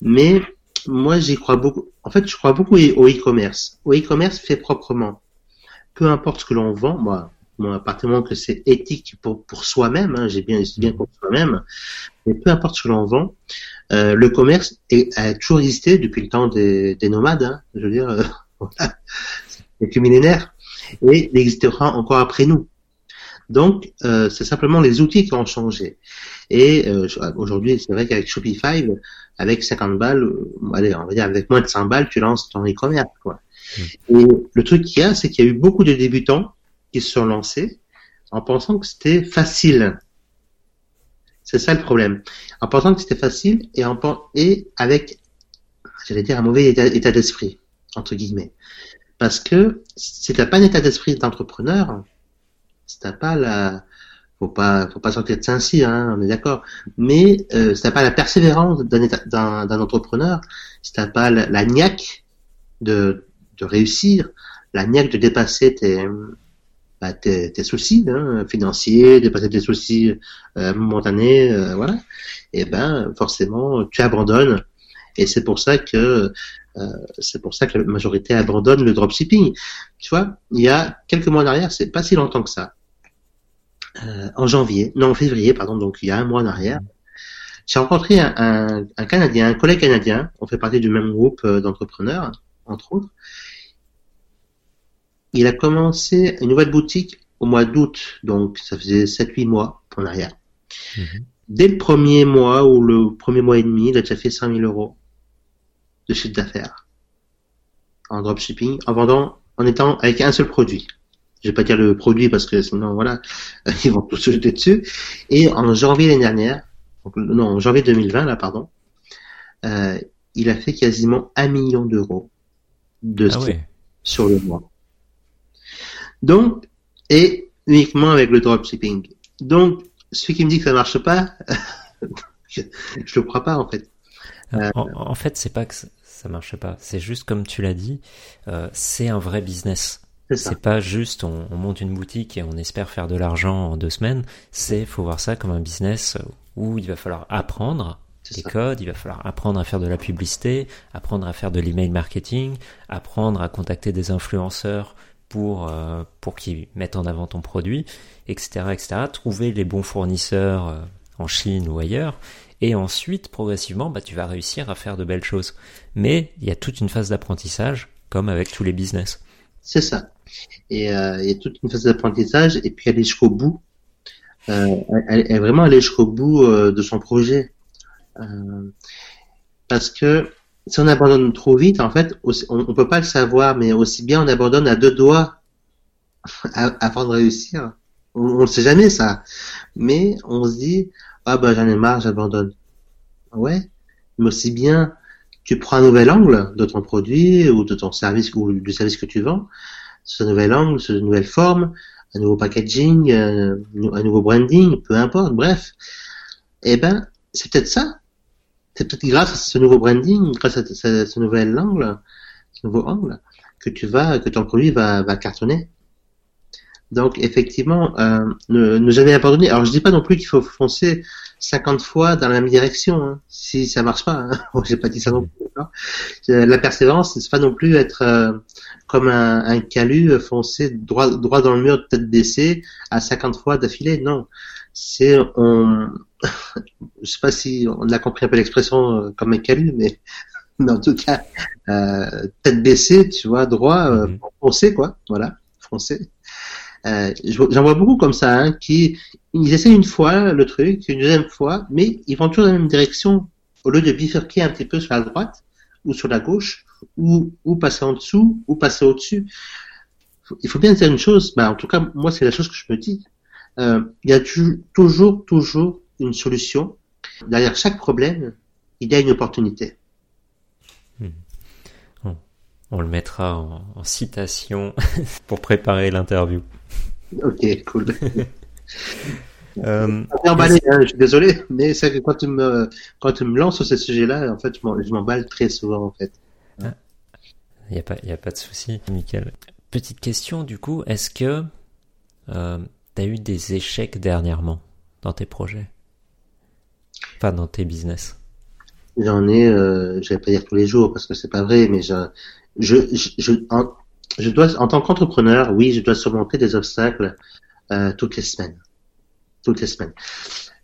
Speaker 6: Mais moi j'y crois beaucoup en fait je crois beaucoup au e-commerce. Au e-commerce fait proprement. Peu importe ce que l'on vend moi du moment que c'est éthique pour pour soi-même hein, j'ai bien bien pour soi-même mais peu importe ce que l'on vend euh, le commerce est, a toujours existé depuis le temps des, des nomades hein, je veux dire euh, voilà. c'est quelques millénaires et il existera encore après nous. Donc, euh, c'est simplement les outils qui ont changé. Et euh, aujourd'hui, c'est vrai qu'avec Shopify, avec 50 balles, euh, allez, on va dire avec moins de 100 balles, tu lances ton e-commerce. Quoi. Et le truc qu'il y a, c'est qu'il y a eu beaucoup de débutants qui se sont lancés en pensant que c'était facile. C'est ça le problème. En pensant que c'était facile et, en, et avec, j'allais dire, un mauvais état, état d'esprit, entre guillemets. Parce que si t'as pas un état d'esprit d'entrepreneur, si t'as pas la, faut pas, faut pas sortir de Saint-Cyr, hein, on est d'accord. Mais euh, si t'as pas la persévérance d'un entrepreneur, si t'as pas la, la niaque de, de réussir, la niaque de dépasser tes, bah, tes, tes soucis hein, financiers, dépasser tes soucis euh, momentanés, euh, voilà. Et ben forcément tu abandonnes. Et c'est pour ça que euh, c'est pour ça que la majorité abandonne le dropshipping. Tu vois, il y a quelques mois en arrière, c'est pas si longtemps que ça. Euh, en janvier, non en février, pardon, donc il y a un mois en arrière, j'ai rencontré un, un, un Canadien, un collègue canadien, on fait partie du même groupe euh, d'entrepreneurs, entre autres. Il a commencé une nouvelle boutique au mois d'août, donc ça faisait 7-8 mois en arrière.
Speaker 5: Mhm.
Speaker 6: Dès le premier mois ou le premier mois et demi, il a déjà fait 100 000 euros de chiffre d'affaires en dropshipping, en vendant, en étant avec un seul produit. Je vais pas dire le produit parce que sinon, voilà, ils vont tous se jeter dessus. Et en janvier l'année dernière, donc, non, en janvier 2020, là, pardon, euh, il a fait quasiment un million d'euros de
Speaker 5: Ah
Speaker 6: sur le mois. Donc, et uniquement avec le dropshipping. Donc, celui qui me dit que ça marche pas, je, je le crois pas en fait. Euh,
Speaker 5: En, en fait, c'est pas que ça- marche pas. C'est juste comme tu l'as dit, euh, c'est un vrai business.
Speaker 6: C'est
Speaker 5: pas juste on, on monte une boutique et on espère faire de l'argent en deux semaines. C'est faut voir ça comme un business où il va falloir apprendre les
Speaker 6: ça.
Speaker 5: codes, il va falloir apprendre à faire de la publicité, apprendre à faire de l'email marketing, apprendre à contacter des influenceurs pour euh, pour qu'ils mettent en avant ton produit, etc., etc. Trouver les bons fournisseurs euh, en Chine ou ailleurs, et ensuite progressivement, bah tu vas réussir à faire de belles choses. Mais il y a toute une phase d'apprentissage, comme avec tous les business.
Speaker 6: C'est ça. Et euh, il y a toute une phase d'apprentissage et puis aller jusqu'au bout. Euh, elle, elle- vraiment aller jusqu'au bout euh, de son projet. Euh, parce que si on abandonne trop vite, en fait, on, on peut pas le savoir, mais aussi bien on abandonne à deux doigts avant de réussir. On, on le sait jamais ça, mais on se dit ah bah j'en ai marre, j'abandonne. Ouais, mais aussi bien tu prends un nouvel angle de ton produit ou de ton service ou du service que tu vends, ce nouvel angle, ce nouvelle forme, un nouveau packaging, euh, un nouveau branding, peu importe, bref. Eh ben, c'est peut-être ça. C'est peut-être grâce à ce nouveau branding, grâce à ce, ce nouvel angle, ce nouveau angle, que tu vas, que ton produit va, va cartonner. Donc effectivement, euh, ne, ne jamais abandonner. Alors je dis pas non plus qu'il faut foncer 50 fois dans la même direction, hein, si ça marche pas. Hein. J'ai pas dit ça non plus. Euh, La persévérance, c'est pas non plus être euh, comme un, un calu euh, foncer droit droit dans le mur, tête baissée, à 50 fois d'affilée. Non, c'est on. je sais pas si on a compris un peu l'expression euh, comme un calu, mais mais en tout cas euh, tête baissée, tu vois, droit, euh,
Speaker 5: Mhm.
Speaker 6: foncer quoi, voilà, foncer. Euh, J'en vois beaucoup comme ça, hein, qui ils essaient une fois le truc, une deuxième fois, mais ils vont toujours dans la même direction. au lieu de bifurquer un petit peu sur la droite ou sur la gauche, ou, ou passer en dessous, ou passer au-dessus, il faut bien dire une chose, bah, en tout cas, moi, c'est la chose que je me dis. Euh, il y a toujours, toujours une solution. Derrière chaque problème, il y a une opportunité.
Speaker 5: On, le mettra en, citation pour préparer l'interview.
Speaker 6: Ok, cool. euh, emballé, hein, je suis désolé, mais c'est que quand tu me quand tu me lances sur ce sujet-là, en fait, je m'emballe très souvent, en fait.
Speaker 5: Il n'y a pas, il a pas de souci, Michael. Petite question du coup, est-ce que euh, tu as eu des échecs dernièrement dans tes projets? Enfin, dans tes business?
Speaker 6: J'en ai, euh, je vais pas dire tous les jours parce que c'est pas vrai, mais je, je, je, en, je dois, en tant qu'entrepreneur, oui, je dois surmonter des obstacles euh, toutes les semaines. Toutes les semaines.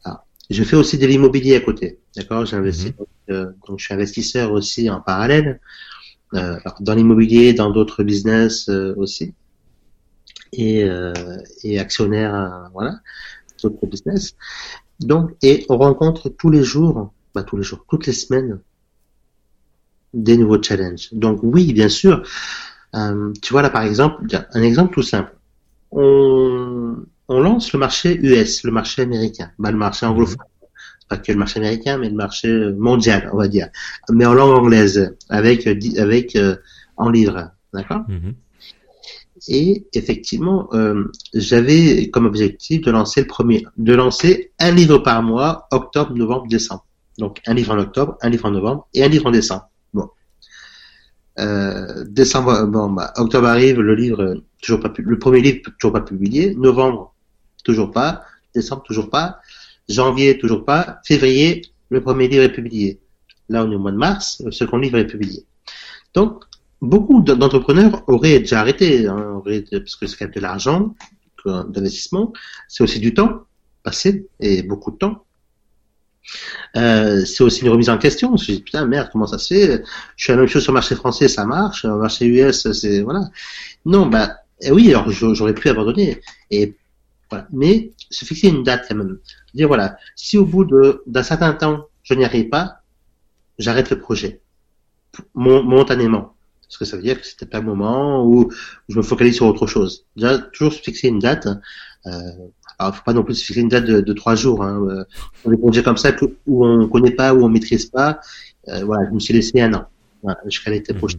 Speaker 6: Alors, je fais aussi de l'immobilier à côté, d'accord? J'investis, mhm. euh, donc je suis investisseur aussi en parallèle. Euh, dans l'immobilier, dans d'autres business euh, aussi, et, euh, et actionnaire, voilà, d'autres business. Donc, et on rencontre tous les jours, bah, tous les jours, toutes les semaines, des nouveaux challenges. Donc oui, bien sûr. Euh, tu vois là par exemple, un exemple tout simple. On, on lance le marché US, le marché américain, bah, le marché anglophone pas que le marché américain, mais le marché mondial, on va dire, mais en langue anglaise, avec avec euh, en livre, d'accord? Mhm. Et effectivement, euh, j'avais comme objectif de lancer le premier, de lancer un livre par mois, octobre, novembre, décembre. Donc un livre en octobre, un livre en novembre et un livre en décembre. Euh, décembre, bon, bah, octobre arrive, le livre toujours pas, le premier livre toujours pas publié, novembre toujours pas, décembre toujours pas, Janvier, toujours pas. Février, le premier livre est publié. Là, on est au mois de mars, le second livre est publié. Donc, beaucoup d'entrepreneurs auraient déjà arrêté, hein, parce que c'est quand même de l'argent, d'investissement. C'est aussi du temps passé, et beaucoup de temps. Euh, c'est aussi une remise en question. Je me dis, putain, merde, comment ça se fait? Je fais la même chose sur le marché français, ça marche. Le marché US, c'est... Voilà. Non, bah, eh oui, alors j'aurais pu abandonner. Et voilà. Mais se fixer une date quand même. Dire voilà, si au bout d'un certain temps je n'y arrive pas, j'arrête le projet momentanément. Parce que ça veut dire que c'était pas le moment où je me focalise sur autre chose. Déjà, toujours se fixer une date. Euh, alors, faut pas non plus se fixer une date de, trois jours. Hein. Euh, on est projets comme ça où on connaît pas, où on maîtrise pas. Euh, voilà, je me suis laissé un an voilà, jusqu'à l'été mmh. prochain.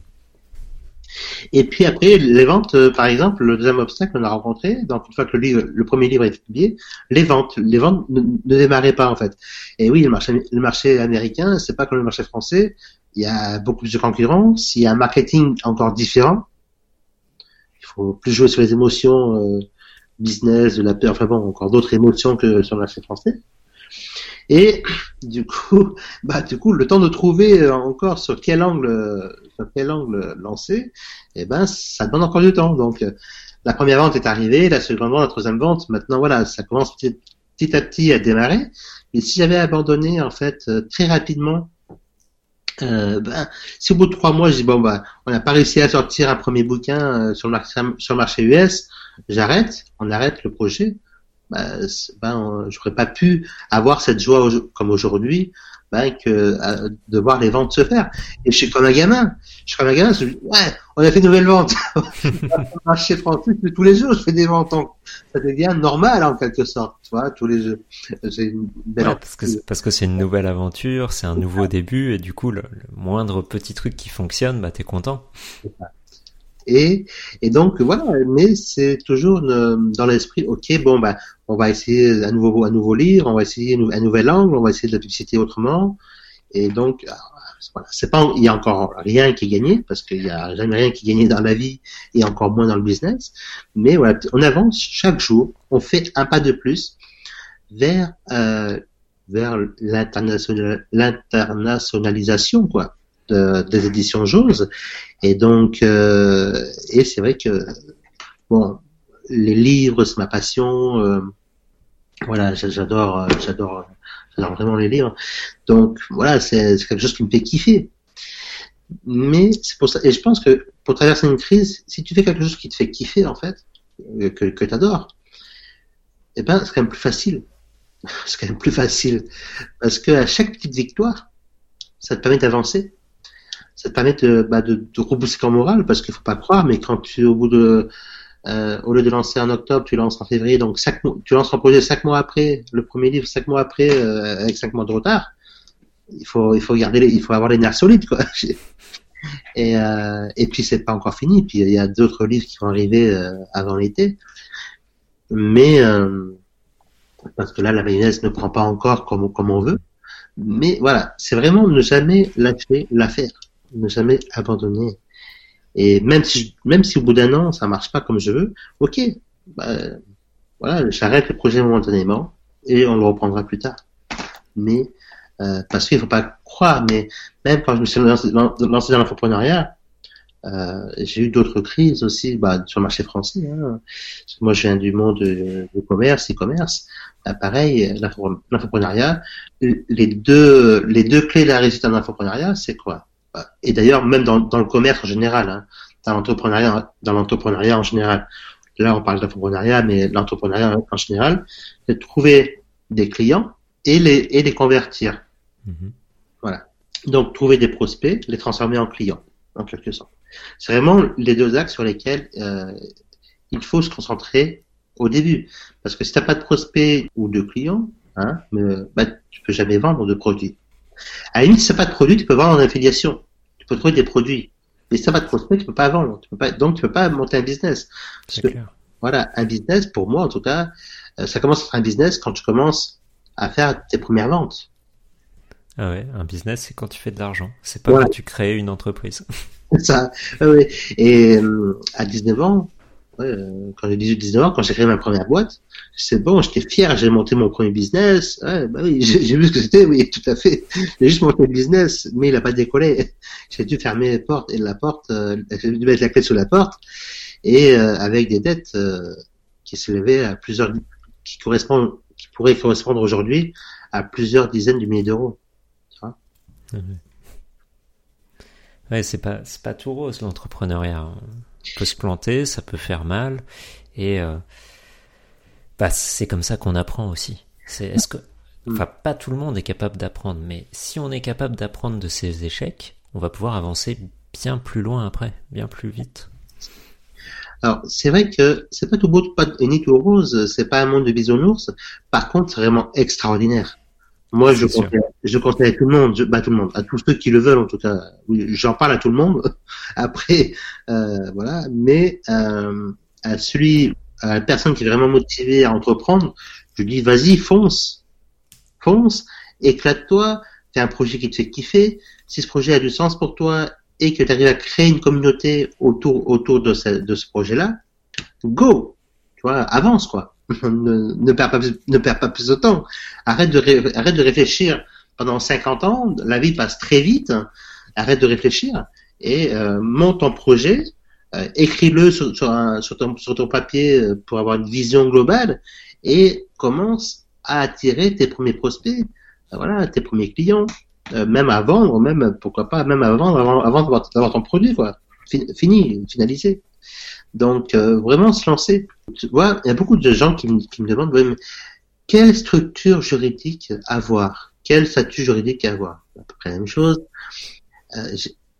Speaker 6: Et puis après, les ventes, euh, par exemple, le deuxième obstacle qu'on a rencontré, donc une fois que le, livre, le premier livre est publié, les ventes, les ventes ne, démarraient pas en fait. Et oui, le marché, le marché américain, c'est pas comme le marché français. Il y a beaucoup plus de concurrence, il y a un marketing encore différent. Il faut plus jouer sur les émotions euh, business, de la peur, enfin bon, encore d'autres émotions que sur le marché français. Et du coup, bah du coup, le temps de trouver euh, encore sur quel angle, euh, sur quel angle lancer, eh ben, ça demande encore du temps. Donc, euh, la première vente est arrivée, la seconde vente, la troisième vente. Maintenant, voilà, ça commence petit, à petit à démarrer. Mais si j'avais abandonné en fait très rapidement, ben, si au bout de trois mois, je dis bon bah, on n'a pas réussi à sortir un premier bouquin sur le marché, sur le marché US, j'arrête, on arrête le projet ben, ben j'aurais pas pu avoir cette joie comme aujourd'hui ben, que euh, de voir les ventes se faire. Et je suis comme un gamin. Je suis comme un gamin. Je dis, ouais, on a fait une nouvelle vente. marché français tous les jours, je fais des ventes. Ça devient normal en quelque sorte. Tu vois, tous les jours. C'est une belle
Speaker 5: parce que parce que c'est une nouvelle aventure, c'est un nouveau début et du coup le, moindre petit truc qui fonctionne, bah t'es content.
Speaker 6: Et, et donc voilà, mais c'est toujours dans l'esprit, ok, bon bah on va essayer à nouveau, à nouveau lire, on va essayer un nouvel angle, on va essayer de la publicité autrement. Et donc, euh, voilà, c'est pas, il y a encore rien qui est gagné parce qu'il y a jamais rien qui est gagné dans la vie et encore moins dans le business. Mais voilà, on avance chaque jour, on fait un pas de plus vers euh, vers l'internationalisation quoi de, des éditions Jose. Et donc, euh, et c'est vrai que bon, les livres c'est ma passion. Euh, voilà, j'adore, euh, j'adore, j'adore vraiment les livres. Donc voilà, c'est quelque chose qui me fait kiffer. Mais c'est pour ça, et je pense que pour traverser une crise, si tu fais quelque chose qui te fait kiffer en fait, que, que tu adores, eh ben c'est quand même plus facile. C'est quand même plus facile parce que à chaque petite victoire, ça te permet d'avancer. Ça te permet de, bah, de, de repousser ton moral, parce qu'il faut pas croire, mais quand tu, au bout de, euh, au lieu de lancer en octobre, tu lances en février, donc cinq tu lances ton projet cinq mois après, le premier livre cinq mois après, euh, avec cinq mois de retard. Il faut, il faut garder, les, il faut avoir les nerfs solides, quoi. Et, euh, et puis c'est pas encore fini. Puis il y a d'autres livres qui vont arriver euh, avant l'été. Mais euh, parce que là, la mayonnaise ne prend pas encore comme, comme on veut. Mais voilà, c'est vraiment ne jamais lâcher l'affaire, ne jamais abandonner. Et même si, même si au bout d'un an ça marche pas comme je veux, ok, bah, voilà, j'arrête le projet momentanément et on le reprendra plus tard. Mais euh, parce qu'il faut pas croire, mais même quand je me suis lancé, lancé dans l'entrepreneuriat, euh, j'ai eu d'autres crises aussi bah, sur le marché français. Hein. Moi, je viens du monde du commerce, e-commerce. Bah, pareil, l'entrepreneuriat, les deux, les deux clés de la réussite en entrepreneuriat, c'est quoi? Et d'ailleurs, même dans, dans, le commerce en général, hein, dans l'entrepreneuriat, dans l'entrepreneuriat en général. Là, on parle d'entrepreneuriat, mais l'entrepreneuriat en général, c'est de trouver des clients et les, et les convertir. Mm-hmm. Voilà. Donc, trouver des prospects, les transformer en clients, en quelque sorte. C'est vraiment les deux axes sur lesquels euh, il faut se concentrer au début. Parce que si tu n'as pas de prospects ou de clients, hein, bah, tu peux jamais vendre de produits. À la limite, si tu pas de produits, tu peux vendre en affiliation. Tu peux trouver des produits. Mais si tu pas de prospects, tu peux pas vendre. Tu peux pas, donc, tu peux pas monter un business. Parce que, voilà, un business, pour moi, en tout cas, euh, ça commence à être un business quand tu commences à faire tes premières ventes.
Speaker 5: Ah ouais, un business, c'est quand tu fais de l'argent. C'est pas quand tu crées une entreprise.
Speaker 6: ça, ouais. Et euh, à 19 ans, euh, quand j'ai 18-19 ans, quand j'ai créé ma première boîte, c'est bon, j'étais fier, j'ai monté mon premier business. Ouais, bah oui, j'ai vu ce que c'était, oui, tout à fait. J'ai juste monté le business, mais il a pas décollé. J'ai dû fermer la porte et la porte, euh, j'ai dû mettre la clé sous la porte et euh, avec des dettes qui s'élevaient à plusieurs, qui pourraient correspondre aujourd'hui à plusieurs dizaines de milliers d'euros.
Speaker 5: Ouais, c'est pas pas tout rose l'entrepreneuriat. On peut se planter, ça peut faire mal, et euh, bah c'est comme ça qu'on apprend aussi. C'est est-ce que enfin pas tout le monde est capable d'apprendre, mais si on est capable d'apprendre de ses échecs, on va pouvoir avancer bien plus loin après, bien plus vite.
Speaker 6: Alors, c'est vrai que c'est pas tout beau, pas, ni tout rose, c'est pas un monde de bisounours. Par contre, c'est vraiment extraordinaire. Moi, je conseille, je conseille à tout le monde, bah, tout le monde, à tous ceux qui le veulent en tout cas. J'en parle à tout le monde. Après, euh, voilà. Mais euh, à celui, à la personne qui est vraiment motivée à entreprendre, je dis vas-y, fonce, fonce, éclate-toi, fais un projet qui te fait kiffer. Si ce projet a du sens pour toi et que tu arrives à créer une communauté autour autour de ce, de ce projet-là, go, tu vois, avance quoi. ne, perds pas, ne perds pas plus de temps. Arrête de, arrête de réfléchir pendant 50 ans. La vie passe très vite. Arrête de réfléchir et euh, monte ton projet. Euh, écris-le sur, ton, sur ton papier euh, pour avoir une vision globale et commence à attirer tes premiers prospects, voilà, tes premiers clients, même à vendre, même pourquoi pas, même à vendre avant, avant d'avoir ton produit. Fini, finalisé. Donc, euh, vraiment se lancer. Tu vois, il y a beaucoup de gens qui me, qui me demandent, mais quelle structure juridique avoir? Quel statut juridique avoir? À peu près la même chose. Euh,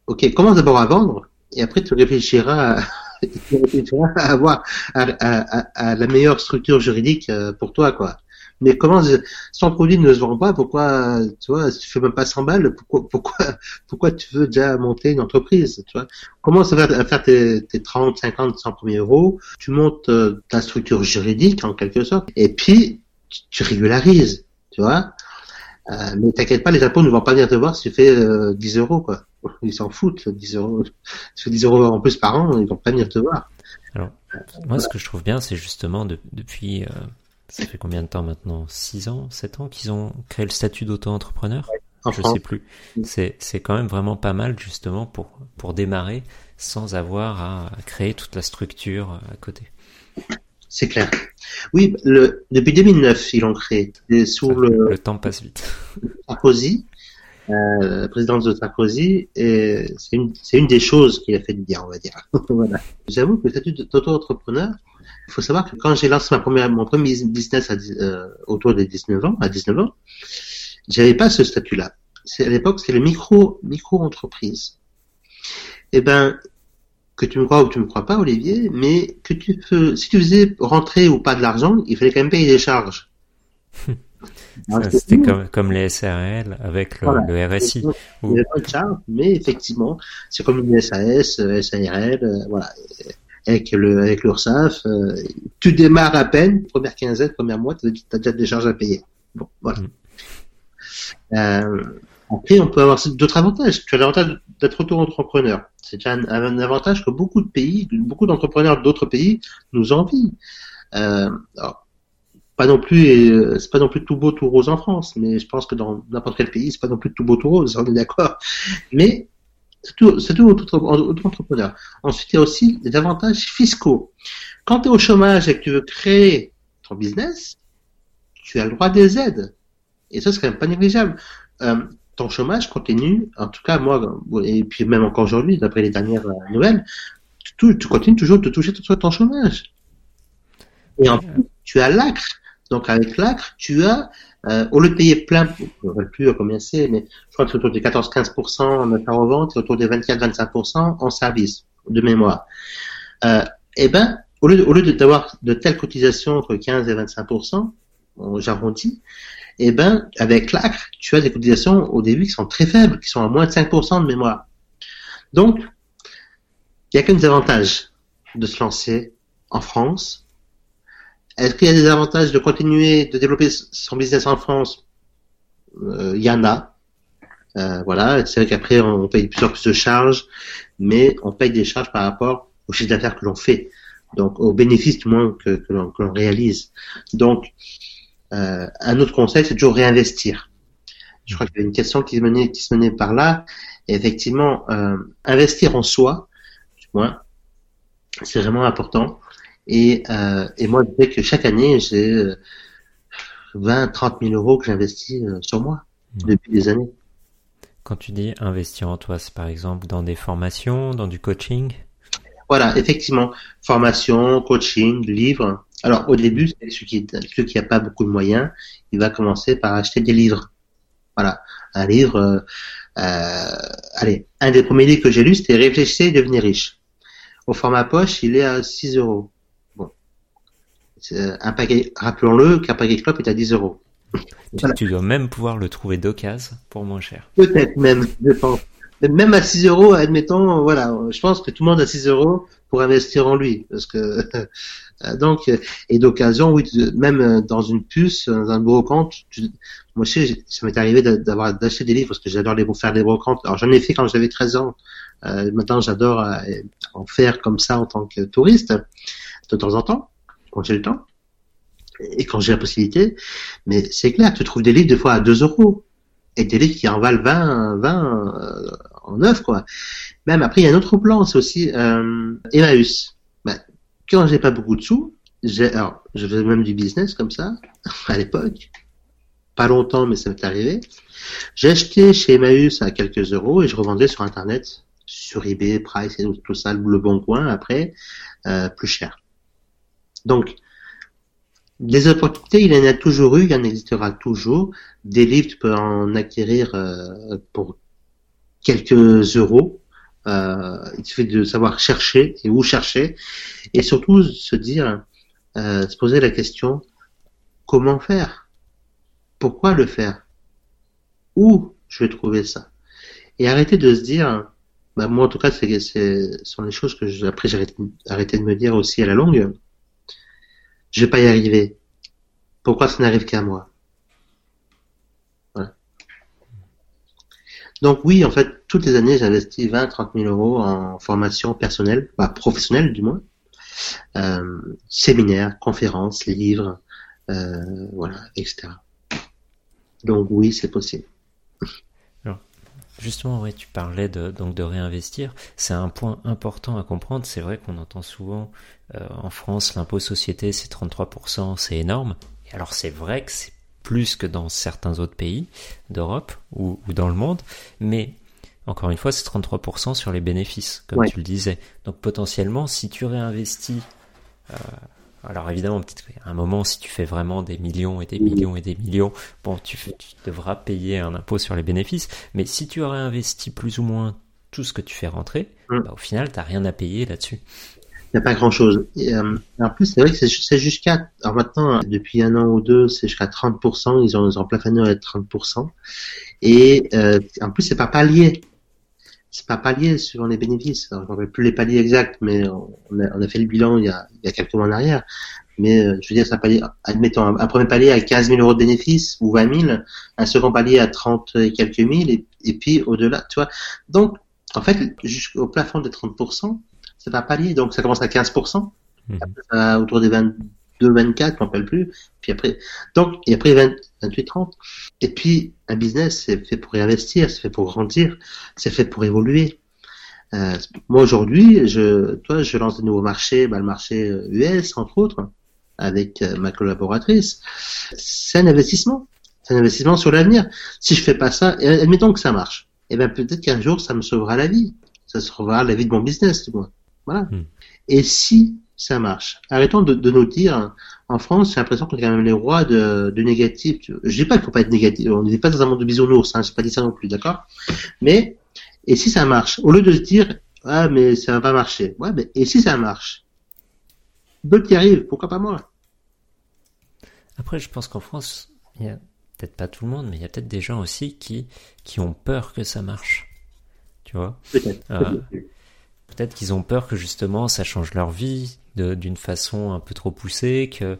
Speaker 6: ok, commence d'abord à vendre, et après tu réfléchiras à, tu avoir à, à, à, la meilleure structure juridique euh, pour toi, quoi. Mais comment, si ton produit ne se vend pas, pourquoi, tu vois, tu fais même pas 100 balles, pourquoi, pourquoi, pourquoi tu veux déjà monter une entreprise, tu vois? Commence à faire, tes, tes 30, 50, 100 premiers euros, tu montes euh, ta structure juridique, en quelque sorte, et puis, tu, régularises, tu vois? Euh, mais t'inquiète pas, les impôts ne vont pas venir te voir si tu fais 10 euh, euros, quoi. Ils s'en foutent, 10 euros. Si tu fais 10 euros en plus par an, ils vont pas venir te voir.
Speaker 5: Alors, moi, ce que je trouve bien, c'est justement depuis, ça fait combien de temps maintenant? 6 ans? 7 ans qu'ils ont créé le statut d'auto-entrepreneur? Je sais plus. C'est, c'est quand même vraiment pas mal justement pour, pour démarrer sans avoir à créer toute la structure à côté.
Speaker 6: C'est clair. Oui, le, depuis 2009, ils l'ont créé. sous le,
Speaker 5: le temps passe vite.
Speaker 6: Sarkozy, euh, la présidence de Sarkozy, et c'est une, c'est une des choses qui a fait du bien, on va dire. voilà. J'avoue que le statut d'auto-entrepreneur, il faut savoir que quand j'ai lancé ma première, mon premier business à, euh, autour des 19 ans, à 19 ans, j'avais pas ce statut-là. à l'époque, c'est le micro micro entreprise. Eh ben, que tu me crois ou tu me crois pas, Olivier, mais que tu peux, si tu faisais rentrer ou pas de l'argent, il fallait quand même payer des charges.
Speaker 5: C'était comme, comme les SRL avec le, le RSI.
Speaker 6: Il n'y pas de charge, mais effectivement, c'est comme une SAS, SARL, euh, voilà. Avec le avec l'URSSAF, euh, tu démarres à peine, première quinzaine, première mois, tu as déjà des charges à payer. Bon, voilà.
Speaker 5: Mm.
Speaker 6: Euh, après, on peut avoir d'autres avantages. Tu as l'avantage d'être auto-entrepreneur. C'est un, un, avantage que beaucoup de pays, beaucoup d'entrepreneurs d'autres pays nous envient. Euh, alors, pas non plus, euh, c'est pas non plus tout beau tout rose en France, mais je pense que dans n'importe quel pays, c'est pas non plus tout beau tout rose, on est d'accord. Mais c'est tout, c'est tout auto-entrepreneur. Ensuite, il y a aussi des avantages fiscaux. Quand tu es au chômage et que tu veux créer ton business, tu as le droit des aides. Et ça, c'est quand même pas négligeable. Euh, ton chômage continue, en tout cas moi, et puis même encore aujourd'hui, d'après les dernières euh, nouvelles, tu, tu, continues toujours de toucher ton chômage. Et en plus, tu as l'acre. Donc avec l'acre, tu as, euh, au lieu de payer plein, je ne sais plus combien c'est, mais je crois que c'est autour des 14-15% en affaires aux ventes autour des 24-25% en service, de mémoire. Euh, eh ben, au lieu, au d'avoir de telles cotisations entre 15 et 25%, j'arrondis, eh ben, avec l'ACRE, tu as des cotisations au début qui sont très faibles, qui sont à moins de 5% de mémoire. Donc, il y a qu'un avantage de se lancer en France. Est-ce qu'il y a des avantages de continuer de développer son business en France? Euh, Il y en a. Euh, voilà, c'est vrai qu'après on paye plusieurs plus de charges, mais on paye des charges par rapport au chiffre d'affaires que l'on fait, donc au bénéfice du moins que, que l'on réalise. Donc, euh, un autre conseil, c'est toujours réinvestir. Je crois qu'il y a une question qui se menait, qui se menait par là. Et effectivement, euh, investir en soi, du moins, c'est vraiment important. Et, euh, et moi, je sais que chaque année, j'ai 20, 30 000 euros que j'investis euh, sur moi mmh. depuis des années.
Speaker 5: Quand tu dis investir en toi, c'est par exemple dans des formations, dans du coaching?
Speaker 6: Voilà, effectivement, formation, coaching, livres. Alors au début, celui qui celui qui n'a pas beaucoup de moyens, il va commencer par acheter des livres. Voilà, un livre. Euh, euh, allez, un des premiers livres que j'ai lu, c'était Réfléchissez et devenez riche. Au format poche, il est à 6 euros. Bon, un paquet. Rappelons-le qu'un paquet de clopes est à 10 euros.
Speaker 5: Tu, tu, dois même pouvoir le trouver d'occasion pour moins cher.
Speaker 6: Peut-être même, je pense. Même à 6 euros, admettons, voilà, je pense que tout le monde a 6 euros pour investir en lui, parce que Euh, donc, et d'occasion, oui, même euh, dans une puce, dans un brocante, moi aussi, ça m'est arrivé d'avoir d'acheter des livres parce que j'adore les faire des brocantes. Alors j'en ai fait quand j'avais 13 ans. Euh, maintenant, j'adore euh, en faire comme ça en tant que touriste, de temps en temps, quand j'ai le temps et quand j'ai la possibilité. Mais c'est clair, tu trouves des livres des fois à 2 euros et des livres qui en valent 20, 20 euh, en neuf, quoi. Même après, il y a un autre plan, c'est aussi euh, Emmaüs quand j'ai pas beaucoup de sous, j'ai, alors, je faisais même du business comme ça, à l'époque. Pas longtemps, mais ça m'est arrivé. J'ai acheté chez Emmaüs à quelques euros et je revendais sur Internet, sur eBay, Price et tout ça, le bon coin après, euh, plus cher. Donc, des opportunités, il y en a toujours eu, il y en existera toujours. Des livres, tu peux en acquérir euh, pour quelques euros. Euh, il suffit de savoir chercher et où chercher, et surtout se dire, euh, se poser la question comment faire, pourquoi le faire, où je vais trouver ça, et arrêter de se dire, bah moi en tout cas, c'est, c'est sont les choses que je, après j'ai arrêté, de me dire aussi à la longue, je vais pas y arriver. Pourquoi ça n'arrive qu'à moi? Donc oui, en fait, toutes les années, j'investis 20, 30 000 euros en formation personnelle, bah, professionnelle du moins, euh, séminaires, conférences, livres, euh, voilà, etc. Donc oui, c'est possible.
Speaker 5: Justement, oui, tu parlais de, donc de réinvestir. C'est un point important à comprendre. C'est vrai qu'on entend souvent euh, en France l'impôt société c'est 33%, c'est énorme. Et alors c'est vrai que c'est plus que dans certains autres pays d'Europe ou, ou, dans le monde, mais encore une fois, c'est 33% sur les bénéfices, comme tu le disais. Donc potentiellement, si tu réinvestis euh, alors évidemment, à un moment, si tu fais vraiment des millions et des millions et des millions, bon, tu, tu devras payer un impôt sur les bénéfices. Mais si tu aurais investi plus ou moins tout ce que tu fais rentrer,
Speaker 6: Mm.
Speaker 5: bah, au final, t'as rien à payer là-dessus.
Speaker 6: Il n'y a pas grand chose. Et, euh, en plus, c'est vrai que c'est c'est jusqu'à, alors maintenant, depuis un an ou deux, c'est jusqu'à 30%, ils ont, ils ont plafonné à 30%. Et, euh, en plus, c'est pas palier. C'est pas palier selon les bénéfices. Alors, je ne rappelle plus les paliers exacts, mais on a, on a fait le bilan il y a, il y a quelques mois en arrière. Mais, euh, je veux dire, ça palier, admettons, un, un premier palier à 15 000 euros de bénéfices ou 20 000, un second palier à 30 et quelques mille, et, et puis au-delà, tu vois. Donc, en fait, jusqu'au plafond de 30%, c'est pas palier, donc ça commence à 15%,
Speaker 5: Mhm.
Speaker 6: après, ça, autour des 22, 24, je m'en rappelle plus, puis après, donc, et après 20, 28, 30. Et puis, un business, c'est fait pour réinvestir, c'est fait pour grandir, c'est fait pour évoluer. Euh, moi, aujourd'hui, je, toi, je lance de nouveaux marchés, bah, le marché euh, US, entre autres, avec euh, ma collaboratrice. C'est un investissement. C'est un investissement sur l'avenir. Si je fais pas ça, et admettons que ça marche, et ben peut-être qu'un jour, ça me sauvera la vie. Ça sauvera la vie de mon business, du moins. Voilà.
Speaker 5: Hmm.
Speaker 6: Et si ça marche, arrêtons de, de nous dire, en France, j'ai l'impression qu'on est quand même les rois de, de négatif. Je dis pas qu'il faut pas être négatif, on n'est pas dans un monde de bisounours, hein, j'ai pas dit ça non plus, d'accord? Mais, et si ça marche, au lieu de se dire, ah, mais ça va pas marcher, ouais, mais, et si ça marche? D'autres y arrivent, pourquoi pas moi?
Speaker 5: Après, je pense qu'en France, il y a peut-être pas tout le monde, mais il y a peut-être des gens aussi qui, qui ont peur que ça marche. Tu vois?
Speaker 6: Peut-être.
Speaker 5: Euh, Peut-être qu'ils ont peur que justement ça change leur vie d'une façon un peu trop poussée, que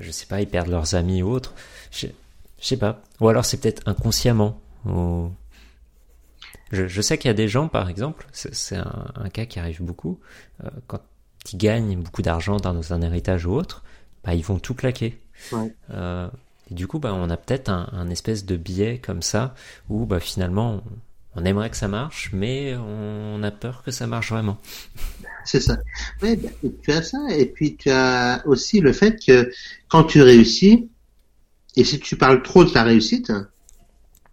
Speaker 5: je sais pas, ils perdent leurs amis ou autre. Je, je sais pas. Ou alors c'est peut-être inconsciemment. ou- Je, je sais qu'il y a des gens, par exemple, c'est c'est un, un cas qui arrive beaucoup, euh, quand ils gagnent beaucoup d'argent dans un héritage ou autre, bah, ils vont tout claquer.
Speaker 6: Ouais.
Speaker 5: Euh, et du coup, bah, on a peut-être un, un espèce de biais comme ça, où bah, finalement, on, aimerait que ça marche, mais on a peur que ça marche vraiment.
Speaker 6: C'est ça. Oui, ben, tu as ça, et puis tu as aussi le fait que quand tu réussis, et si tu parles trop de ta réussite,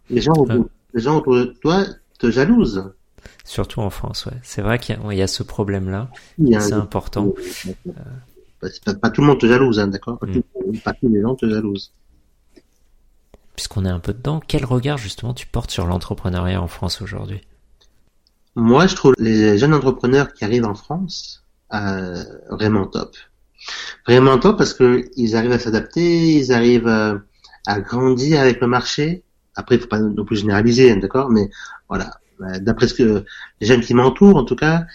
Speaker 6: les gens, autour-
Speaker 5: Ah.
Speaker 6: les gens autour de toi te jalousent.
Speaker 5: Surtout en France, ouais. C'est vrai qu'il y, a- y ce problème-là, c'est important.
Speaker 6: Pas, pas tout le monde te jalouse, hein, d'accord?
Speaker 5: Mm.
Speaker 6: Pas tous les gens te jalousent.
Speaker 5: Puisqu'on est un peu dedans, quel regard justement tu portes sur l'entrepreneuriat en France aujourd'hui?
Speaker 6: Moi, je trouve les jeunes entrepreneurs qui arrivent en France euh, vraiment top. Vraiment top parce que ils arrivent à s'adapter, ils arrivent euh, à grandir avec le marché. Après, il faut pas non plus généraliser, hein, d'accord? Mais voilà, Euh, d'après ce que les jeunes qui m'entourent, en tout cas,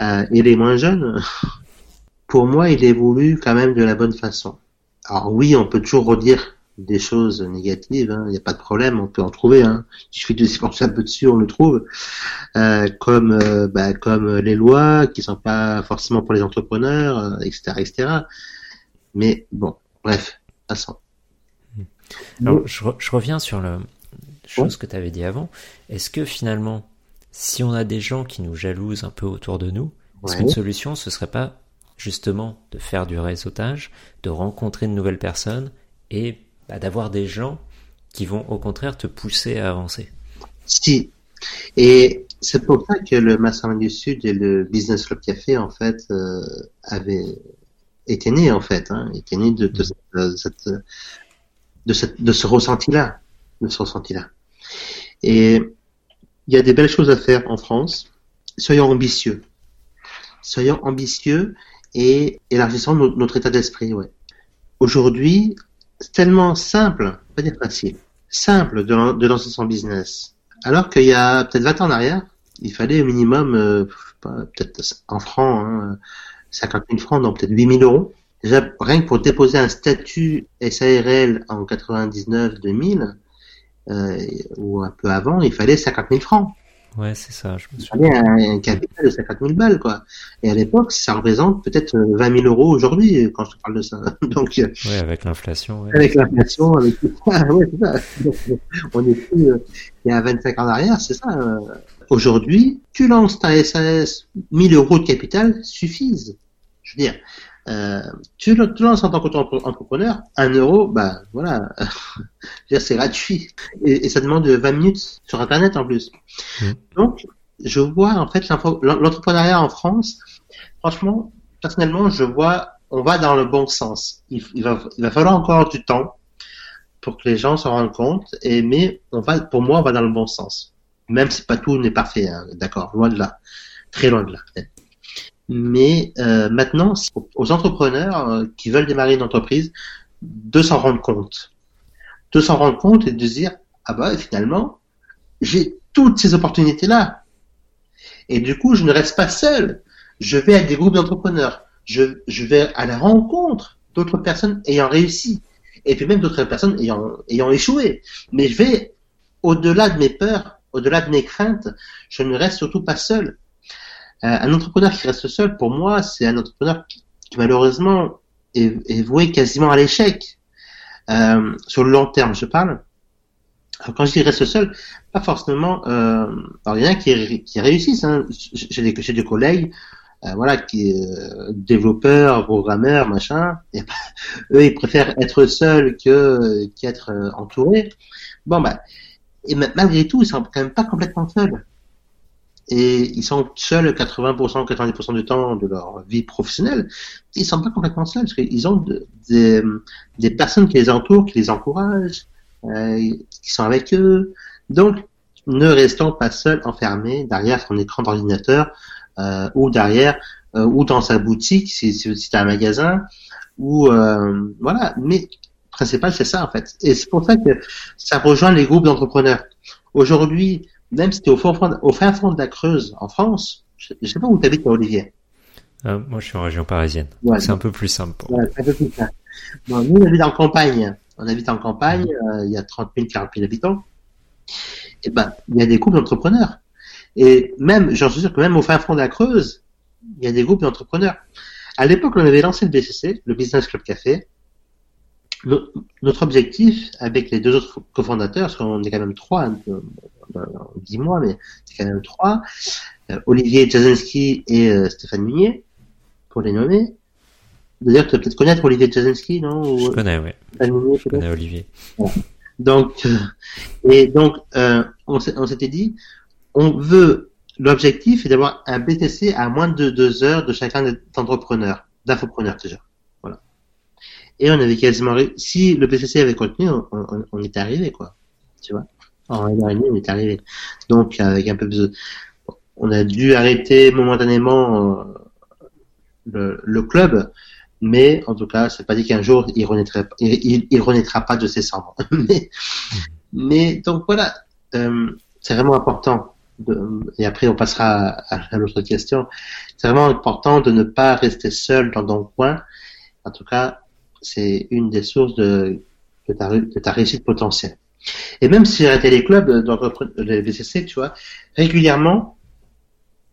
Speaker 6: euh, et les moins jeunes, pour moi, il évolue quand même de la bonne façon. Alors oui, on peut toujours redire des choses négatives, il n'y a pas de problème, on peut en trouver. Hein. Il suffit de pencher un peu dessus, on le trouve. Euh, comme euh, bah, comme les lois qui sont pas forcément pour les entrepreneurs, euh, etc., etc. Mais bon, bref, passons.
Speaker 5: Alors, je, re- je reviens sur la chose que tu avais dit avant. Est-ce que finalement, si on a des gens qui nous jalousent un peu autour de nous, est-ce qu'une solution, ce serait pas justement de faire du réseautage, de rencontrer de nouvelles personnes et bah, d'avoir des gens qui vont au contraire te pousser à avancer
Speaker 6: Si. Et c'est pour ça que le Mastermind du Sud et le Business Club Café, en fait, euh, avaient été nés, en fait, hein, étaient nés de, de, cette, de, cette- de, cette- de ce ressenti-là, de ce ressenti-là. Et il y a des belles choses à faire en France. Soyons ambitieux. Soyons ambitieux et élargissons no- notre état d'esprit, ouais. Aujourd'hui, tellement simple, pas dire facile, simple de, de lancer son business. Alors qu'il y a peut-être 20 ans en arrière, il fallait au minimum, euh, peut-être en francs, hein, 50 000 francs, donc peut-être 8 000 euros. Déjà, rien que pour déposer un statut SARL en 99-2000, euh, ou un peu avant, il fallait 50 000 francs.
Speaker 5: Ouais, c'est ça, je me
Speaker 6: fallait un, un capital de 50 000 balles, quoi. Et à l'époque, ça représente peut-être euh, 20 000 euros aujourd'hui, quand je te parle de ça. Donc, euh,
Speaker 5: Ouais, avec l'inflation, ouais.
Speaker 6: avec l'inflation, avec tout ça, ouais, c'est ça. Donc, euh, on est plus, euh, il y a 25 ans en arrière, c'est ça. euh. Aujourd'hui, tu lances ta SAS, 1000 euros de capital suffisent. Je veux dire, euh, tu, tu lances en tant qu'entrepreneur, 1 euro, bah voilà, c'est gratuit. Et, et ça demande 20 minutes sur Internet en plus.
Speaker 5: Mm.
Speaker 6: Donc, je vois en fait l'entrepreneuriat en France, franchement, personnellement, je vois on va dans le bon sens. Il, va, il va falloir encore du temps pour que les gens s'en rendent compte. Et mais on va, pour moi, on va dans le bon sens. Même si pas tout n'est parfait, hein, d'accord, loin de là, très loin de là. Mais euh, maintenant, aux entrepreneurs euh, qui veulent démarrer une entreprise, de s'en rendre compte, de s'en rendre compte et de se dire ah bah finalement j'ai toutes ces opportunités là. Et du coup, je ne reste pas seul. Je vais avec des groupes d'entrepreneurs. Je, je vais à la rencontre d'autres personnes ayant réussi et puis même d'autres personnes ayant, ayant échoué. Mais je vais au-delà de mes peurs, au-delà de mes craintes, je ne reste surtout pas seul. Euh, un entrepreneur qui reste seul, pour moi, c'est un entrepreneur qui, malheureusement est, est, voué quasiment à l'échec. Euh, sur le long terme, je parle. Alors, quand je dis reste seul, pas forcément. Euh, alors, il y en a qui, qui réussissent. Hein. J'ai des, des collègues euh, voilà, qui euh, développeur, programmeur, machin. Et, eux, ils préfèrent être seuls que qu'être euh, entourés. Bon, bah, et malgré tout, ils sont quand même pas complètement seuls. Et ils sont seuls 80%, 90% du temps de leur vie professionnelle. Ils sont pas complètement seuls parce qu'ils ont des, des personnes qui les entourent, qui les encouragent, euh, qui sont avec eux. Donc, ne restons pas seuls, enfermés derrière son écran d'ordinateur euh, ou derrière, euh, ou dans sa boutique, si, si c'est un magasin, ou euh, voilà. Mais principal, c'est ça en fait. Et c'est pour ça que ça rejoint les groupes d'entrepreneurs. Aujourd'hui, même si tu es au, fond, au fin fond de la Creuse, en France, je, ne sais pas où tu habites, Olivier.
Speaker 5: Euh, moi, je suis en région parisienne. c'est un peu plus simple. Pour...
Speaker 6: Ouais, un peu plus simple. Bon, nous, on habite en campagne. On habite en campagne, euh, il y a 30 000, 40 000 habitants. Et ben, il y a des groupes d'entrepreneurs. Et même, j'en suis sûr que même au fin fond de la Creuse, il y a des groupes d'entrepreneurs. À l'époque, on avait lancé le BCC, le Business Club Café. notre objectif, avec les deux autres cofondateurs, parce qu'on est quand même trois, hein, dix mois, mais c'est quand même trois, euh, Olivier Jasinski et euh, Stéphane Munier, pour les nommer. D'ailleurs, tu vas peut-être connaître Olivier Jasinski, non
Speaker 5: Je connais, oui. Je connais Olivier.
Speaker 6: Donc, euh, et donc, on s'était dit, on veut, l'objectif est d'avoir un BTC à moins de deux heures de chacun des entrepreneurs, d'infopreneurs déjà. Voilà. Et on avait quasiment, si le BTC avait contenu, on, on, on était arrivé, quoi. Tu vois? En une heure et demie, on est arrivé. Donc, avec un peu de, on a dû arrêter momentanément euh, le, le, club, mais en tout cas, c'est pas dit qu'un jour il renaîtra, il, il, renaîtra pas de ses cendres. mais, mais donc voilà, euh, c'est vraiment important et après on passera à, l'autre question. C'est vraiment important de ne pas rester seul dans ton coin. En tout cas, c'est une des sources de, de, de ta réussite potentielle. Et même si arrêté les clubs, les VCC, tu vois, régulièrement,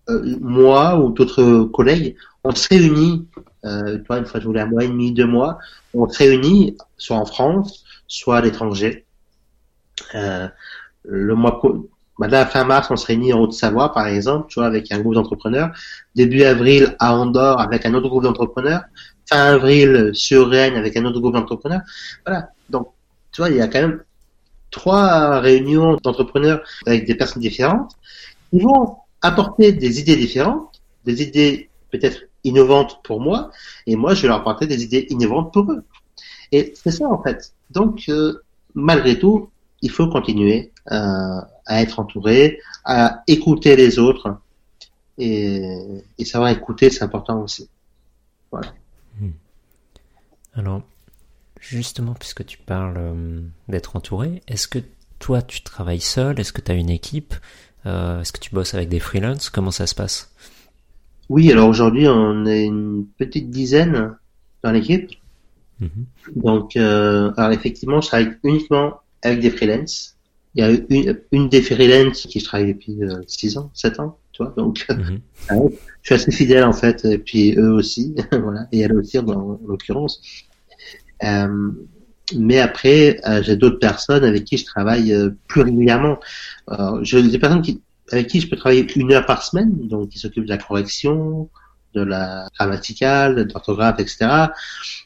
Speaker 6: euh, moi ou d'autres collègues, on se réunit, euh, toi, une fois tous les un mois et demi, deux mois, on se réunit soit en France, soit à l'étranger. Euh, le mois bah fin mars, on se réunit en Haute-Savoie, par exemple, tu vois, avec un groupe d'entrepreneurs. Début avril, à Andorre, avec un autre groupe d'entrepreneurs. Fin avril, sur Rennes, avec un autre groupe d'entrepreneurs. Voilà. Donc, tu vois, il y a quand même trois réunions d'entrepreneurs avec des personnes différentes qui vont apporter des idées différentes, des idées peut-être innovantes pour moi, et moi, je vais leur apporter des idées innovantes pour eux. Et c'est ça, en fait. Donc, euh, malgré tout, il faut continuer à, à être entouré, à écouter les autres. Et, et savoir écouter, c'est important aussi. Voilà. Hmm.
Speaker 5: Alors, justement, puisque tu parles euh, d'être entouré, est-ce que toi, tu travailles seul? Est-ce que tu as une équipe? Euh, Est-ce que tu bosses avec des freelances? Comment ça se passe?
Speaker 6: Oui, alors aujourd'hui, on est une petite dizaine dans l'équipe. Mhm. Donc, euh, alors effectivement, je travaille uniquement avec des freelances il y a une, une des freelance qui travaille depuis 6 euh, ans, 7 ans, tu vois, donc mhm. je suis assez fidèle en fait, et puis eux aussi, voilà, et elle aussi en, l'occurrence. Euh, mais après, euh, j'ai d'autres personnes avec qui je travaille euh, plus régulièrement. j'ai des personnes avec qui je peux travailler une heure par semaine, donc qui s'occupent de la correction, de la grammaticale, de l'orthographe, etc.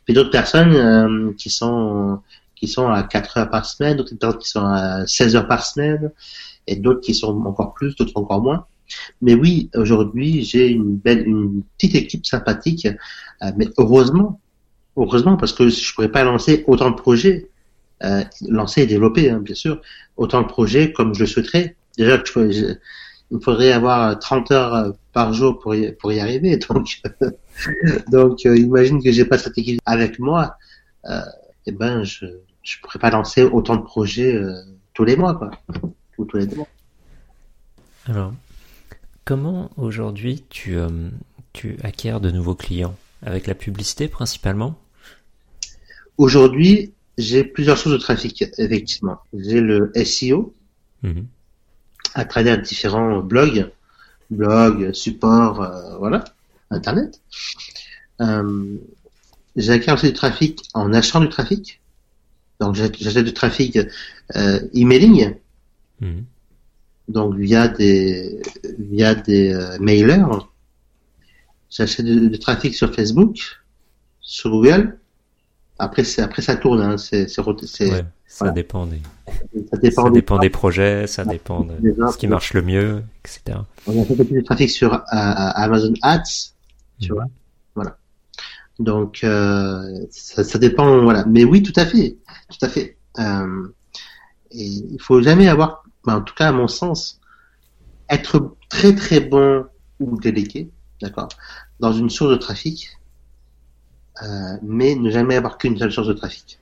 Speaker 6: Puis d'autres personnes qui sont qui sont à 4 heures par semaine, d'autres qui sont à 16 heures par semaine, et d'autres qui sont encore plus, d'autres encore moins. Mais oui, aujourd'hui, j'ai une belle, une petite équipe sympathique. mais heureusement, heureusement, parce que je pourrais pas lancer autant de projets, euh, lancer et développer, hein, bien sûr, autant de projets comme je le souhaiterais. Déjà, je- il me faudrait avoir 30 heures euh, par jour pour y, pour y arriver. Donc, donc, euh, imagine que j'ai pas cette équipe avec moi. Euh, eh ben, je, je pourrais pas lancer autant de projets euh, tous les mois, quoi. Ou tous les deux mois.
Speaker 5: Alors, comment aujourd'hui tu, euh, tu acquiers de nouveaux clients? Avec la publicité principalement?
Speaker 6: Aujourd'hui, j'ai plusieurs sources de trafic, effectivement. J'ai le SEO
Speaker 5: Mhm.
Speaker 6: à travers différents blogs, blogs, supports, euh, voilà, Internet. Euh, j'acquiers aussi du trafic en achetant du trafic. Donc j'achète du trafic euh, emailing,
Speaker 5: Mhm.
Speaker 6: donc via des via des euh, mailers. J'achète du, du trafic sur Facebook, sur Google. Après après ça tourne, hein, c'est
Speaker 5: Ouais, ça
Speaker 6: voilà.
Speaker 5: dépend des,
Speaker 6: ça dépend,
Speaker 5: ça
Speaker 6: des-
Speaker 5: dépend des projets, ça dépend de ce qui marche le mieux, etc.
Speaker 6: On a fait du trafic sur euh, Amazon Ads, tu
Speaker 5: Mhm.
Speaker 6: vois. Voilà. Donc euh, ça, ça dépend, voilà. Mais oui, tout à fait, tout à fait. Euh, et il faut jamais avoir, ben, en tout cas à mon sens, être très très bon ou délégué, d'accord, dans une source de trafic, euh, mais ne jamais avoir qu'une seule source de trafic.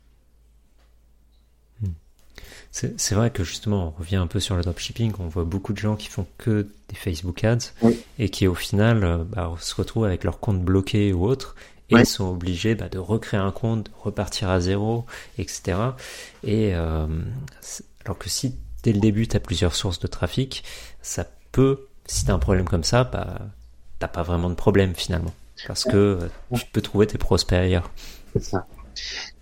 Speaker 5: C'est c'est vrai que justement, on revient un peu sur le dropshipping, on voit beaucoup de gens qui font que des Facebook Ads
Speaker 6: Oui.
Speaker 5: et qui au final euh, bah, se retrouvent avec leur compte bloqué ou autre et sont obligés bah, de recréer un compte, de repartir à zéro, etc. Et euh, alors que si dès le début tu as plusieurs sources de trafic, ça peut, si tu as un problème comme ça, bah, t'as pas vraiment de problème finalement. Parce que euh, tu peux trouver tes prospects ailleurs.
Speaker 6: C'est ça.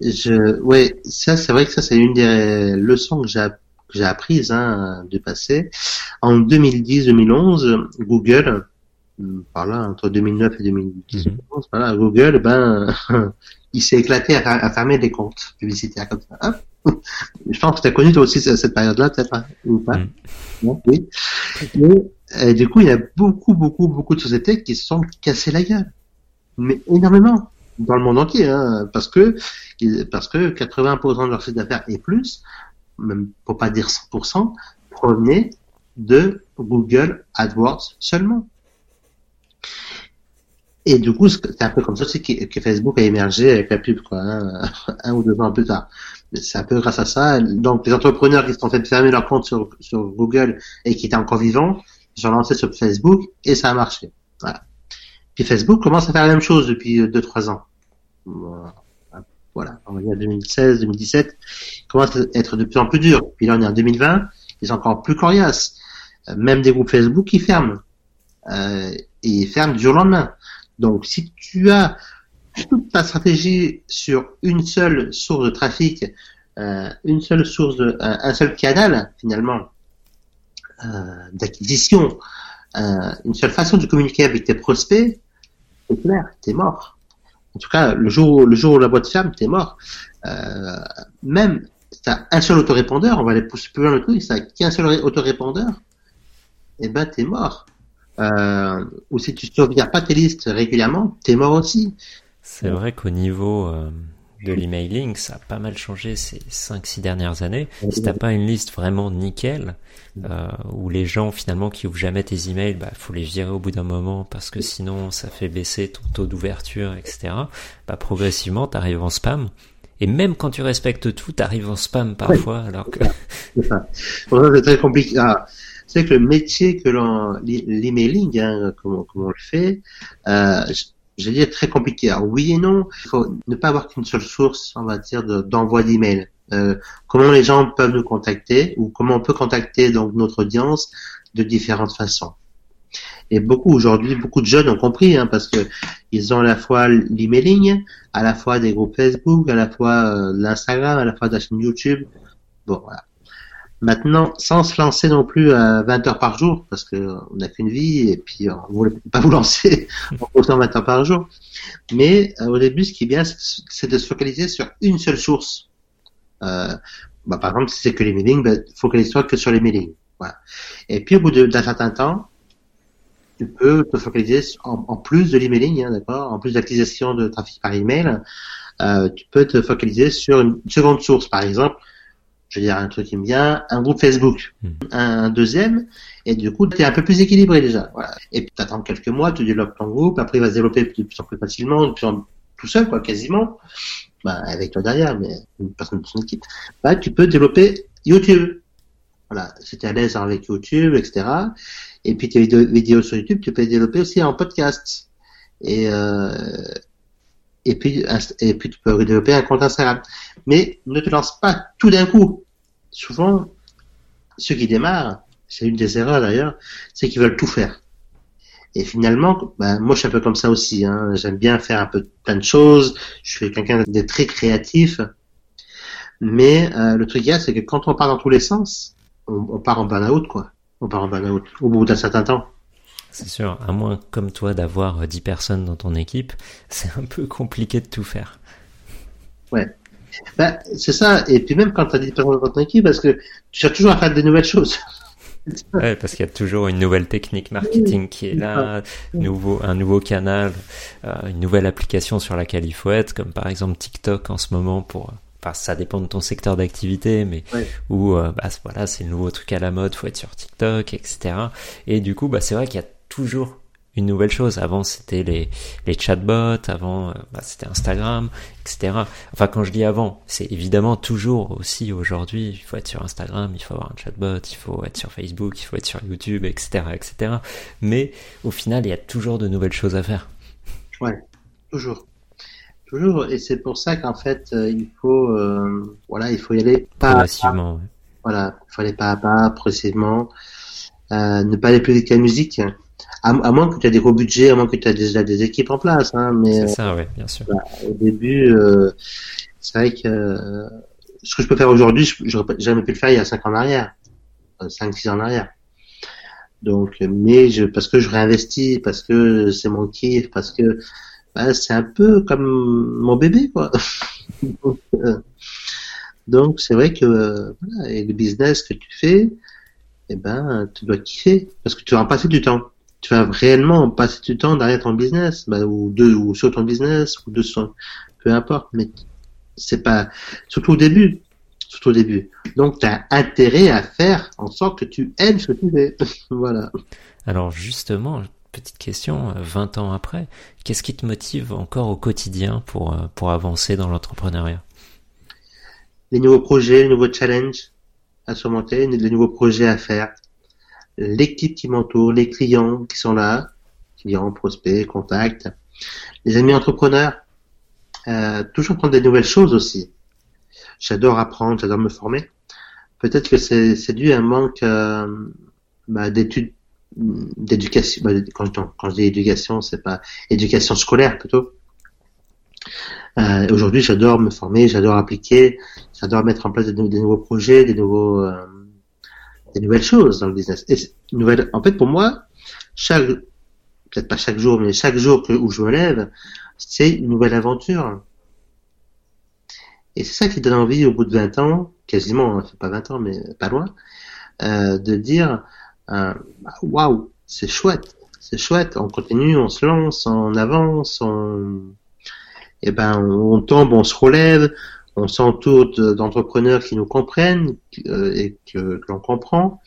Speaker 6: Je, ouais, ça, c'est vrai que ça, c'est une des leçons que j'ai, que j'ai apprises, hein, du passé. En 2010-2011, Google, hum, par là, entre 2009 et 2010,
Speaker 5: Mhm.
Speaker 6: voilà, Google, ben, il s'est éclaté à, à fermer des comptes publicitaires comme ça. Je pense que tu as connu toi aussi cette période-là, peut-être, hein, ou pas.
Speaker 5: Mhm.
Speaker 6: Non, oui. Mais, euh, du coup, il y a beaucoup, beaucoup, beaucoup de sociétés qui se sont cassées la gueule. Mais énormément. Dans le monde entier, hein, parce que, parce que 80% de leur chiffre d'affaires et plus, même pour pas dire 100%, provenaient de Google AdWords seulement. Et du coup, c'est un peu comme ça aussi que, Facebook a émergé avec la pub, quoi, hein, un ou deux ans plus tard. C'est un peu grâce à ça. Donc, les entrepreneurs qui se sont fait fermer leur compte sur, sur Google et qui étaient encore vivants, ils ont lancé sur Facebook et ça a marché. Voilà. Puis Facebook commence à faire la même chose depuis 2-3 ans. Voilà, on va dire 2016, 2017, il commence à être de plus en plus dur. Puis là, on est en 2020, ils sont encore plus coriaces. Euh, Même des groupes Facebook qui ferment. Euh, et ils ferment du jour au lendemain. Donc, si tu as toute ta stratégie sur une seule source de trafic, euh, une seule source de, un, un seul canal, finalement, euh, d'acquisition, euh, une seule façon de communiquer avec tes prospects, c'est clair, t'es mort. En tout cas, le jour, le jour où la boîte ferme, t'es mort. Euh, même si t'as un seul autorépondeur, on va aller pousser plus loin le truc, si t'as qu'un seul ré- autorépondeur, eh ben t'es mort. Euh, ou si tu surveilles pas tes listes régulièrement, t'es mort aussi.
Speaker 5: C'est vrai qu'au niveau euh, de l'emailing, ça a pas mal changé ces 5-6 dernières années. Si t'as pas une liste vraiment nickel, euh, où les gens finalement qui ouvrent jamais tes emails, bah faut les virer au bout d'un moment parce que sinon ça fait baisser ton taux d'ouverture, etc. Bah progressivement t'arrives en spam. Et même quand tu respectes tout, t'arrives en spam parfois, alors que
Speaker 6: C'est très compliqué. Ah, c'est que le métier que l'on, l'emailing, hein, comme, comme on le fait, euh, vais dire très compliqué. Alors, oui et non, il faut ne pas avoir qu'une seule source, on va dire, de- d'envoi d'email. Euh, comment les gens peuvent nous contacter ou comment on peut contacter donc notre audience de différentes façons. Et beaucoup aujourd'hui, beaucoup de jeunes ont compris, hein, parce que ils ont à la fois l'emailing, à la fois des groupes Facebook, à la fois euh, l'Instagram, à la fois de la chaîne YouTube. Bon, voilà. Maintenant, sans se lancer non plus à 20 heures par jour, parce que euh, on n'a qu'une vie et puis euh, on voulait pas vous lancer en postant 20 heures par jour. Mais euh, au début, ce qui est bien, c'est de se focaliser sur une seule source. Euh, bah, par exemple, si c'est que les mailings, bah, focalise-toi que sur les mailings. Voilà. Et puis au bout d'un certain temps, tu peux te focaliser en, en plus de l'emailing, hein, d'accord, en plus d'acquisition de trafic par email, euh, tu peux te focaliser sur une seconde source, par exemple. Je veux dire un truc qui me vient, un groupe Facebook,
Speaker 5: Hmm.
Speaker 6: un deuxième, et du coup, tu es un peu plus équilibré déjà. Voilà. Et puis, tu attends quelques mois, tu développes ton groupe, après, il va se développer de plus en plus facilement, de plus en tout seul, quoi, quasiment. Bah, avec toi derrière, mais une personne de son équipe. Bah, tu peux développer YouTube. Voilà. Si tu es à l'aise avec YouTube, etc. Et puis, tes vidéos sur YouTube, tu peux les développer aussi en podcast. Et, euh, et puis, et puis, tu peux développer un compte Instagram. Mais ne te lance pas tout d'un coup. Souvent, ceux qui démarrent, c'est une des erreurs d'ailleurs, c'est qu'ils veulent tout faire. Et finalement, ben, moi je suis un peu comme ça aussi. Hein. J'aime bien faire un peu plein de choses. Je suis quelqu'un de très créatif. Mais euh, le truc, c'est que quand on part dans tous les sens, on, on part en burn-out, quoi. On part en burn-out au bout d'un certain temps.
Speaker 5: C'est sûr, à moins comme toi d'avoir euh, 10 personnes dans ton équipe, c'est un peu compliqué de tout faire.
Speaker 6: Ben, c'est ça. Et puis même quand tu as 10 personnes dans ton équipe, parce que tu cherches toujours à faire des nouvelles choses.
Speaker 5: Ouais, parce qu'il y a toujours une nouvelle technique marketing qui est là, nouveau, un nouveau canal, euh, une nouvelle application sur laquelle il faut être, comme par exemple TikTok en ce moment pour, enfin, ça dépend de ton secteur d'activité, mais
Speaker 6: Ouais.
Speaker 5: où, euh, bah, voilà, c'est le nouveau truc à la mode, faut être sur TikTok, etc. Et du coup, bah, c'est vrai qu'il y a toujours une nouvelle chose. Avant, c'était les, les chatbots, avant, euh, bah, c'était Instagram, etc. Enfin, quand je dis avant, c'est évidemment toujours aussi aujourd'hui, il faut être sur Instagram, il faut avoir un chatbot, il faut être sur Facebook, il faut être sur YouTube, etc., etc. Mais au final, il y a toujours de nouvelles choses à faire.
Speaker 6: Toujours. Toujours. Et c'est pour ça qu'en fait, euh, il faut, euh, voilà, il faut y aller pas à pas.
Speaker 5: Progressivement. ouais.
Speaker 6: Voilà, il faut aller pas à pas, progressivement. Euh, ne pas aller plus vite que la musique. À, à moins que tu aies des gros budgets, à moins que tu aies déjà des équipes en place. Hein, mais
Speaker 5: C'est ça, ouais, bien sûr.
Speaker 6: au début, euh, c'est vrai que euh, ce que je peux faire aujourd'hui, je j'aurais jamais pu le faire il y a 5 ans en arrière, 5-6 ans en arrière. Donc, euh, mais je, parce que je réinvestis, parce que c'est mon kiff, parce que bah, c'est un peu comme mon bébé, quoi. donc, euh, donc, c'est vrai que euh, voilà, et le business que tu fais, eh ben, tu dois kiffer parce que tu vas en passer du temps. Tu vas réellement passer du temps derrière ton business, bah, ou deux, ou sur ton business, ou deux sur, peu importe. Mais c'est pas, surtout au début, surtout au début. Donc, tu as intérêt à faire en sorte que tu aimes ce que tu fais. voilà.
Speaker 5: Alors justement, petite question, euh, 20 ans après, qu'est-ce qui te motive encore au quotidien pour, euh, pour avancer dans l'entrepreneuriat?
Speaker 6: Les nouveaux projets, les nouveaux challenges à surmonter, les nouveaux projets à faire, l'équipe qui m'entoure, les clients qui sont là, clients, prospects, contacts, les amis entrepreneurs, euh, toujours prendre des nouvelles choses aussi. J'adore apprendre, j'adore me former. Peut-être que c'est c'est dû à un manque euh, bah, d'études, d'éducation. bah, quand, je, dis éducation, c'est pas éducation scolaire plutôt. Euh, Aujourd'hui, j'adore me former, j'adore appliquer, j'adore mettre en place des, des nouveaux projets, des nouveaux, euh, des nouvelles choses dans le business. Et en fait, pour moi, chaque, peut-être pas chaque jour, mais chaque jour que, où je me lève, c'est une nouvelle aventure. Et c'est ça qui donne envie au bout de 20 ans, quasiment, hein, c'est pas 20 ans, mais pas loin, euh, de dire, euh, waouh, c'est chouette, c'est chouette, on continue, on se lance, on avance, on, eh ben, on tombe, on se relève, on s'entoure de- d'entrepreneurs qui nous comprennent euh, et que, que l'on comprend,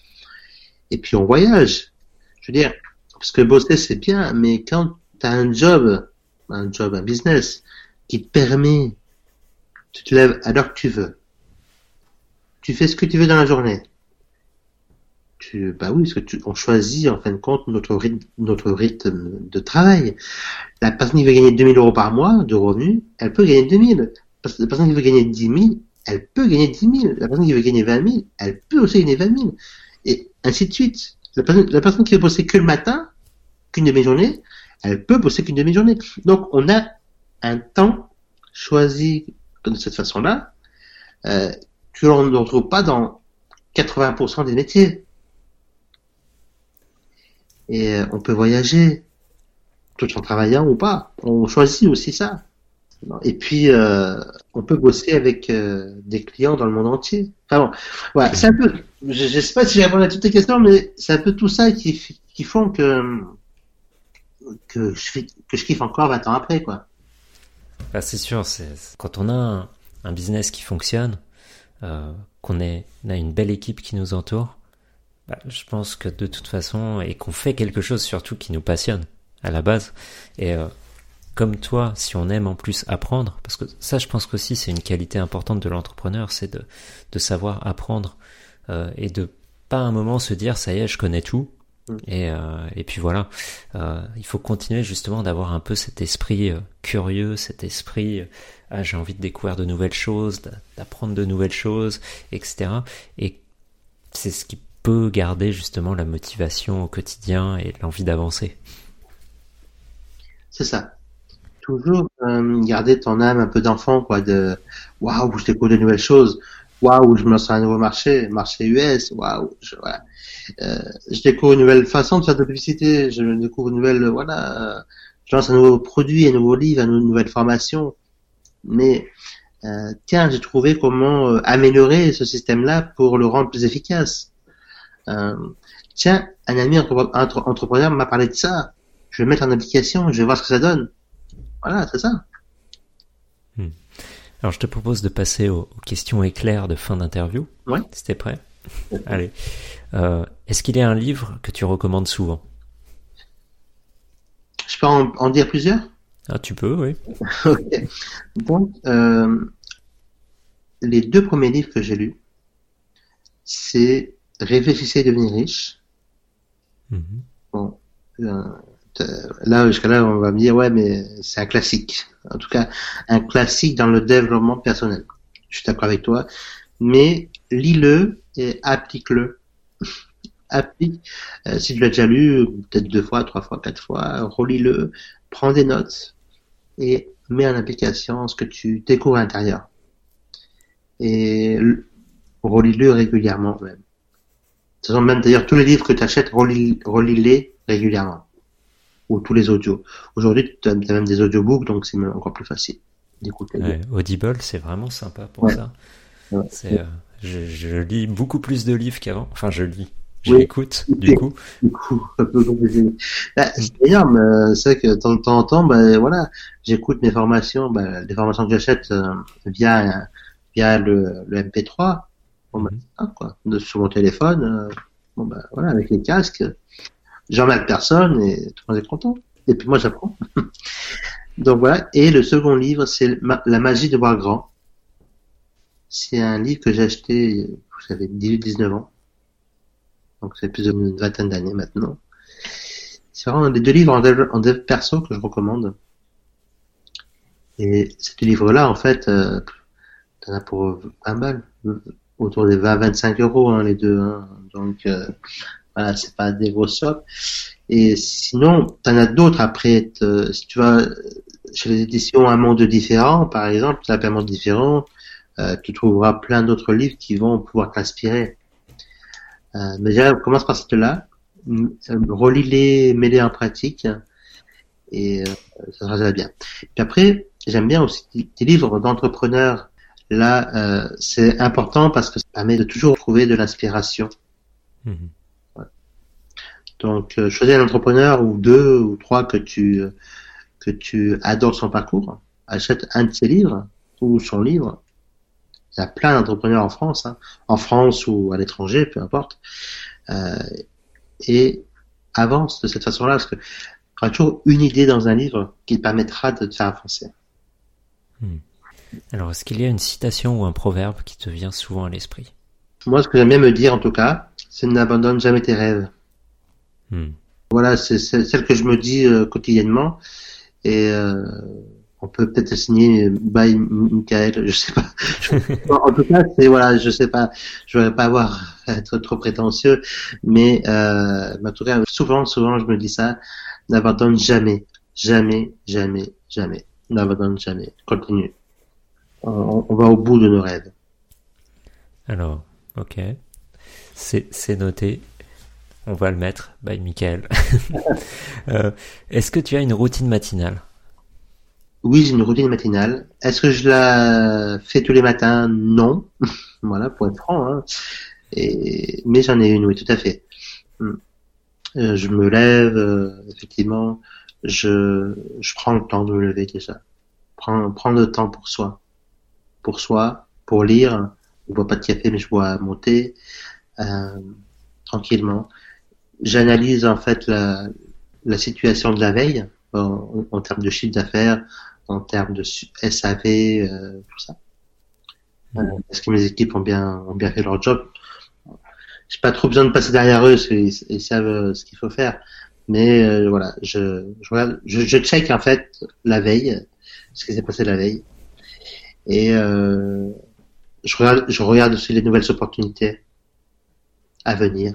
Speaker 6: et puis on voyage. Je veux dire, parce que bosser c'est bien, mais quand tu as un job, un job, un business qui te permet, tu te lèves à l'heure que tu veux, tu fais ce que tu veux dans la journée. Tu, bah oui, parce que tu, on choisit en fin de compte notre rythme, notre rythme de travail. La personne qui veut gagner 2000 euros par mois de revenus, elle peut gagner 2000. Parce que La personne qui veut gagner 10 000, elle peut gagner 10 000. La personne qui veut gagner 20 000, elle peut aussi gagner 20 000. Et ainsi de suite. La personne, qui veut bosser que le matin, qu'une demi-journée, elle peut bosser qu'une demi-journée. Donc, on a un temps choisi de cette façon-là, euh, que l'on ne retrouve pas dans 80% des métiers. Et euh, on peut voyager, tout en travaillant ou pas. On choisit aussi ça. Et puis, euh, on peut bosser avec euh, des clients dans le monde entier. Enfin bon, voilà, c'est un peu, je, je sais pas si j'ai répondu à toutes tes questions, mais c'est un peu tout ça qui, qui font que, que je, que je kiffe encore 20 ans après, quoi.
Speaker 5: Bah, c'est sûr, c'est quand on a un, business qui fonctionne, euh, qu'on a une belle équipe qui nous entoure, bah, je pense que de toute façon, et qu'on fait quelque chose surtout qui nous passionne à la base, et comme toi, si on aime en plus apprendre, parce que ça, je pense qu'aussi c'est une qualité importante de l'entrepreneur, c'est de, de savoir apprendre euh, et de pas à un moment se dire ça y est, je connais tout.
Speaker 6: Mm.
Speaker 5: Et, euh, et puis voilà, euh, il faut continuer justement d'avoir un peu cet esprit euh, curieux, cet esprit euh, ah j'ai envie de découvrir de nouvelles choses, d'a- d'apprendre de nouvelles choses, etc. Et c'est ce qui peut garder justement la motivation au quotidien et l'envie d'avancer.
Speaker 6: C'est ça. Toujours euh, garder ton âme un peu d'enfant, quoi, de waouh, je découvre de nouvelles choses, waouh, je me lance sur un nouveau marché, marché US, waouh, je, voilà. Euh, je découvre une nouvelle façon de faire de publicité, je découvre une nouvelle, voilà, euh, je lance un nouveau produit, un nouveau livre, une nouvelle formation. Mais euh, tiens, j'ai trouvé comment euh, améliorer ce système-là pour le rendre plus efficace. Euh, tiens, un ami entrepre- entre- entrepreneur m'a parlé de ça. Je vais mettre en application, je vais voir ce que ça donne. Voilà, c'est ça.
Speaker 5: Alors je te propose de passer aux, aux questions éclairs de fin d'interview.
Speaker 6: Ouais.
Speaker 5: Si t'es prêt. Allez. Euh, Est-ce qu'il y a un livre que tu recommandes souvent?
Speaker 6: Je peux en, en dire plusieurs?
Speaker 5: Ah, tu peux, oui.
Speaker 6: Ok. Donc, euh, les deux premiers livres que j'ai lus, c'est Réfléchissez et devenir riche.
Speaker 5: Mhm.
Speaker 6: Bon, euh, là, jusqu'à là, on va me dire, ouais, mais c'est un classique. En tout cas, un classique dans le développement personnel. Je suis d'accord avec toi. Mais lis-le et applique-le. Applique. Euh, si tu l'as déjà lu, peut-être deux fois, trois fois, quatre fois, relis-le, prends des notes et mets en application ce que tu découvres à l'intérieur. Et relis-le régulièrement même. Ce sont même d'ailleurs tous les livres que tu achètes, relis- relis-les régulièrement. Ou tous les audios. Aujourd'hui, tu as même des audiobooks, donc c'est encore plus facile d'écouter.
Speaker 5: Ouais, Audible, c'est vraiment sympa pour
Speaker 6: Ouais.
Speaker 5: ça.
Speaker 6: Ouais.
Speaker 5: Euh, je, je lis beaucoup plus de livres qu'avant. Enfin, je lis.
Speaker 6: Oui.
Speaker 5: J'écoute, du coup.
Speaker 6: Du coup. Bah, c'est énorme. euh, C'est vrai que de temps en temps, bah, voilà, j'écoute mes formations, bah, les formations que j'achète euh, via via le, le MP3. Bon,
Speaker 5: Mhm.
Speaker 6: c'est ça, quoi. De, sur mon téléphone. euh, bon, voilà, avec les casques. J'emmerde personne et tout le monde est content. Et puis moi, j'apprends. Donc voilà. Et le second livre, c'est La magie de voir grand. C'est un livre que j'ai acheté, j'avais 18-19 ans. Donc c'est plus d'une vingtaine d'années maintenant. C'est vraiment les deux livres en dev perso que je recommande. Et ces deux livres-là, en fait, euh, t'en as pour 20 balles, autour des 20-25 euros hein, les deux. hein. Donc euh, voilà, c'est pas des grosses sommes. Et sinon, t'en as d'autres après. si tu vas chez les éditions Un monde différent, par exemple, c'est un monde différent, euh, tu trouveras plein d'autres livres qui vont pouvoir t'inspirer. Euh, mais déjà, commence par celle-là, m- euh, relis-les, mets-les en pratique, et euh, ça sera déjà bien. Puis après, j'aime bien aussi tes- livres d'entrepreneurs. Là, euh, c'est important parce que ça permet de toujours trouver de l'inspiration.
Speaker 5: Mhm.
Speaker 6: Donc, euh, choisis un entrepreneur ou deux ou trois que tu euh, que tu adores son parcours. Achète un de ses livres ou son livre. Il y a plein d'entrepreneurs en France, hein, en France ou à l'étranger, peu importe. Euh, et avance de cette façon-là, parce que aura toujours une idée dans un livre qui te permettra de te faire avancer.
Speaker 5: Alors, est-ce qu'il y a une citation ou un proverbe qui te vient souvent à l'esprit?
Speaker 6: Moi, ce que j'aime bien me dire, en tout cas, c'est n'abandonne jamais tes rêves.
Speaker 5: Hmm.
Speaker 6: Voilà, c'est celle que je me dis euh, quotidiennement. Et euh, on peut peut-être signer by Michael, je sais pas. en tout cas, c'est voilà, je sais pas. Je pas avoir être trop prétentieux, mais euh, en tout cas, souvent, souvent, je me dis ça. N'abandonne jamais, jamais, jamais, jamais. N'abandonne jamais. Continue. On, on va au bout de nos rêves.
Speaker 5: Alors, ok. C'est noté. On va le mettre. Bye, Michael. Euh, est-ce que tu as une routine matinale?
Speaker 6: Oui, j'ai une routine matinale. Est-ce que je la fais tous les matins? Non. voilà, pour être franc. Hein. Mais j'en ai une, oui, tout à fait. Hmm. Euh, je me lève, euh, effectivement. je, je prends le temps de me lever déjà. Prends, prendre le temps pour soi. Pour soi, pour lire. Je bois pas de café, mais je bois mon thé, euh, tranquillement. J'analyse en fait la, la situation de la veille en, en termes de chiffre d'affaires, en termes de SAV, euh, tout ça. Euh, Est-ce que mes équipes ont bien, ont bien fait leur job J'ai pas trop besoin de passer derrière eux, ils, ils savent euh, ce qu'il faut faire. Mais euh, voilà, je, je, regarde- je, je check en fait la veille, ce qui s'est passé la veille, et euh, je regarde, je regarde aussi les nouvelles opportunités à venir.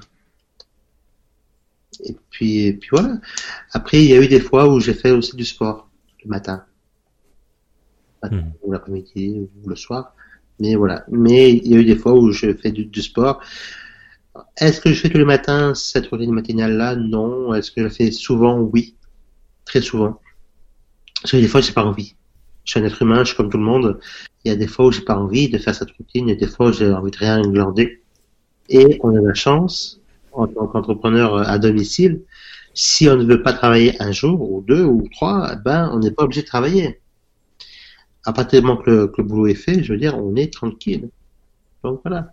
Speaker 6: Et puis, et puis voilà. Après, il y a eu des fois où j'ai fait aussi du sport le matin, Matin
Speaker 5: Mhm.
Speaker 6: ou l'après-midi ou le soir. Mais voilà. Mais il y a eu des fois où je fais du, du sport. Est-ce que je fais tous les matins cette routine matinale-là? Non. Est-ce que je le fais souvent? Oui. Très souvent. Parce que des fois, j'ai pas envie. Je suis un être humain, je suis comme tout le monde. Il y a des fois où j'ai pas envie de faire cette routine, et des fois où j'ai envie de rien glander. Et on a la chance, en tant qu'entrepreneur à domicile, si on ne veut pas travailler un jour ou deux ou trois, ben on n'est pas obligé de travailler. À partir du moment que le, que le boulot est fait, je veux dire, on est tranquille. Donc voilà.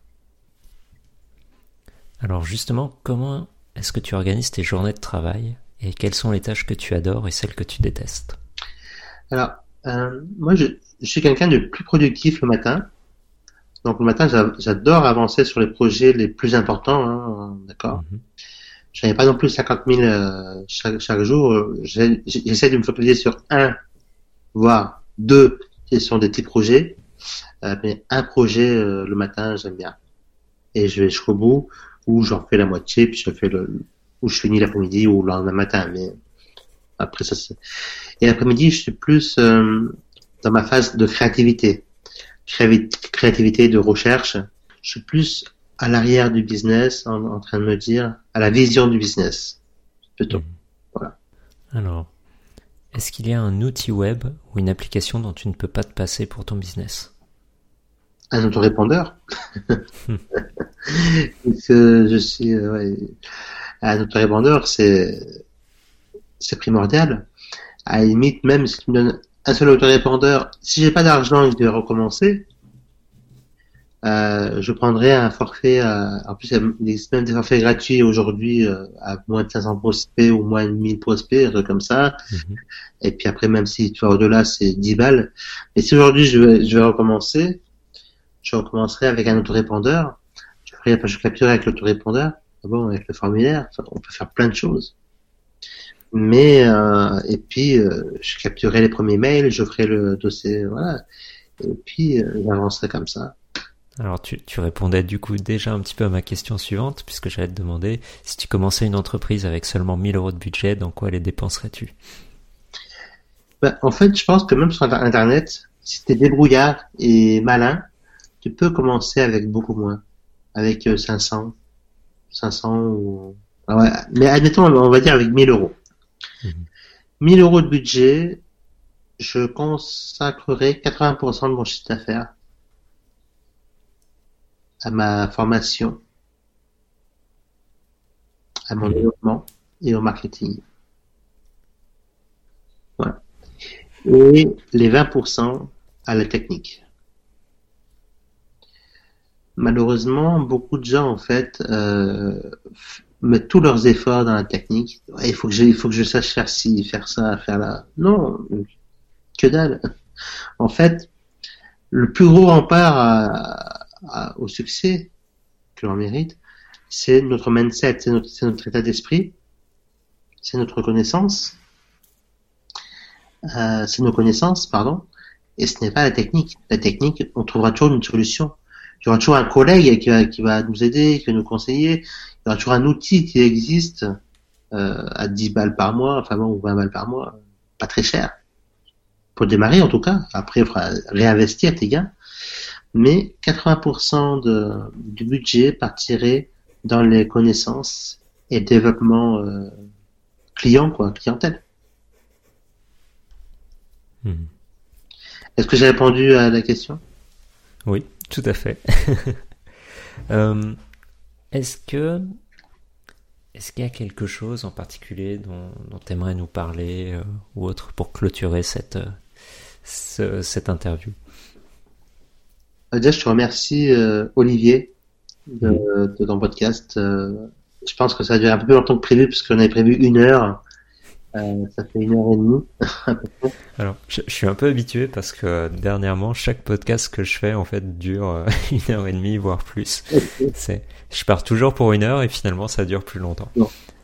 Speaker 5: Alors justement, comment est-ce que tu organises tes journées de travail et quelles sont les tâches que tu adores et celles que tu détestes?
Speaker 6: Alors, euh, moi, je, je suis quelqu'un de plus productif le matin. Donc le matin, j'a- j'adore avancer sur les projets les plus importants, hein, d'accord?
Speaker 5: Mhm.
Speaker 6: Je n'avais pas non plus 50 000 euh, chaque, chaque jour. J'essaie de me focaliser sur un, voire deux, qui sont des petits projets. Euh, mais un projet euh, le matin, j'aime bien. Et je vais jusqu'au bout, ou j'en fais la moitié, puis je fais le, ou je finis l'après-midi ou le lendemain matin. Mais après ça. Et l'après-midi, je suis plus euh, dans ma phase de créativité, créativité de recherche. Je suis plus à l'arrière du business, en, en train de me dire à la vision du business, plutôt.
Speaker 5: Alors, est-ce qu'il y a un outil web ou une application dont tu ne peux pas te passer pour ton business?
Speaker 6: Un autorépondeur. Parce que je suis, euh, ouais, un autorépondeur, c'est c'est primordial. À la limite, même si tu me donnes un seul autorépondeur, si j'ai pas d'argent et que je dois recommencer, euh, je prendrai un forfait. euh, en plus, il existe même des forfaits gratuits aujourd'hui euh, à moins de 500 prospects ou moins de 1000 prospects, un truc comme ça.
Speaker 5: Mhm.
Speaker 6: Et puis après, même si tu vas au-delà, c'est 10 balles. Mais si aujourd'hui je vais, je vais recommencer, je recommencerai avec un autorépondeur. Je ferai la page capture avec l'autorépondeur. Bon, avec le formulaire, Enfin, on peut faire plein de choses. Mais euh, et puis euh, je capturerai les premiers mails, je ferai le dossier, voilà. Et puis euh, j'avancerai comme ça.
Speaker 5: Alors tu, tu répondais du coup déjà un petit peu à ma question suivante puisque j'allais te demander si tu commençais une entreprise avec seulement 1000 euros de budget, dans quoi les dépenserais-tu?
Speaker 6: Ben, en fait, je pense que même sur Internet, si tu es débrouillard et malin, tu peux commencer avec beaucoup moins, avec euh, 500, 500 ou... Ah ouais, mais admettons, on va dire avec 1000 euros.
Speaker 5: Mhm.
Speaker 6: 1000 euros de budget, je consacrerai 80% de mon chiffre d'affaires à ma formation, à mon développement et au marketing. Voilà. Et les 20% à la technique. Malheureusement, beaucoup de gens en fait euh, mettent tous leurs efforts dans la technique. Ouais, il faut que je, il faut que je sache faire ci, faire ça, faire là. Non, que dalle. En fait, le plus gros rempart à- à- au succès que l'on mérite, c'est notre mindset, c'est notre, notre état d'esprit, c'est notre connaissance, euh, c'est nos connaissances, pardon, et ce n'est pas la technique. La technique, on trouvera toujours une solution. Il y aura toujours un collègue qui va, qui va nous aider, qui va nous conseiller. Il y aura toujours un outil qui existe euh, à 10 balles par mois, enfin bon, ou 20 balles par mois, pas très cher. Pour démarrer en tout cas. Après, il faudra réinvestir tes gains. Mais 80% de, du budget partirait dans les connaissances et développement euh, client, quoi, clientèle.
Speaker 5: Mhm.
Speaker 6: Est-ce que j'ai répondu à la question?
Speaker 5: Oui, tout à fait. Euh, est-ce que est-ce qu'il y a quelque chose en particulier dont, tu aimerais nous parler euh, ou autre pour clôturer cette, cette interview?
Speaker 6: Déjà, je te remercie, Olivier, de, de, ton podcast. je pense que ça a duré un peu plus longtemps que prévu, puisqu'on avait prévu une heure. Euh, ça fait une heure et demie.
Speaker 5: Alors, je, suis un peu habitué parce que dernièrement, chaque podcast que je fais, en fait, dure euh, une heure et demie, voire plus. C'est, je pars toujours pour une heure et finalement, ça dure plus longtemps.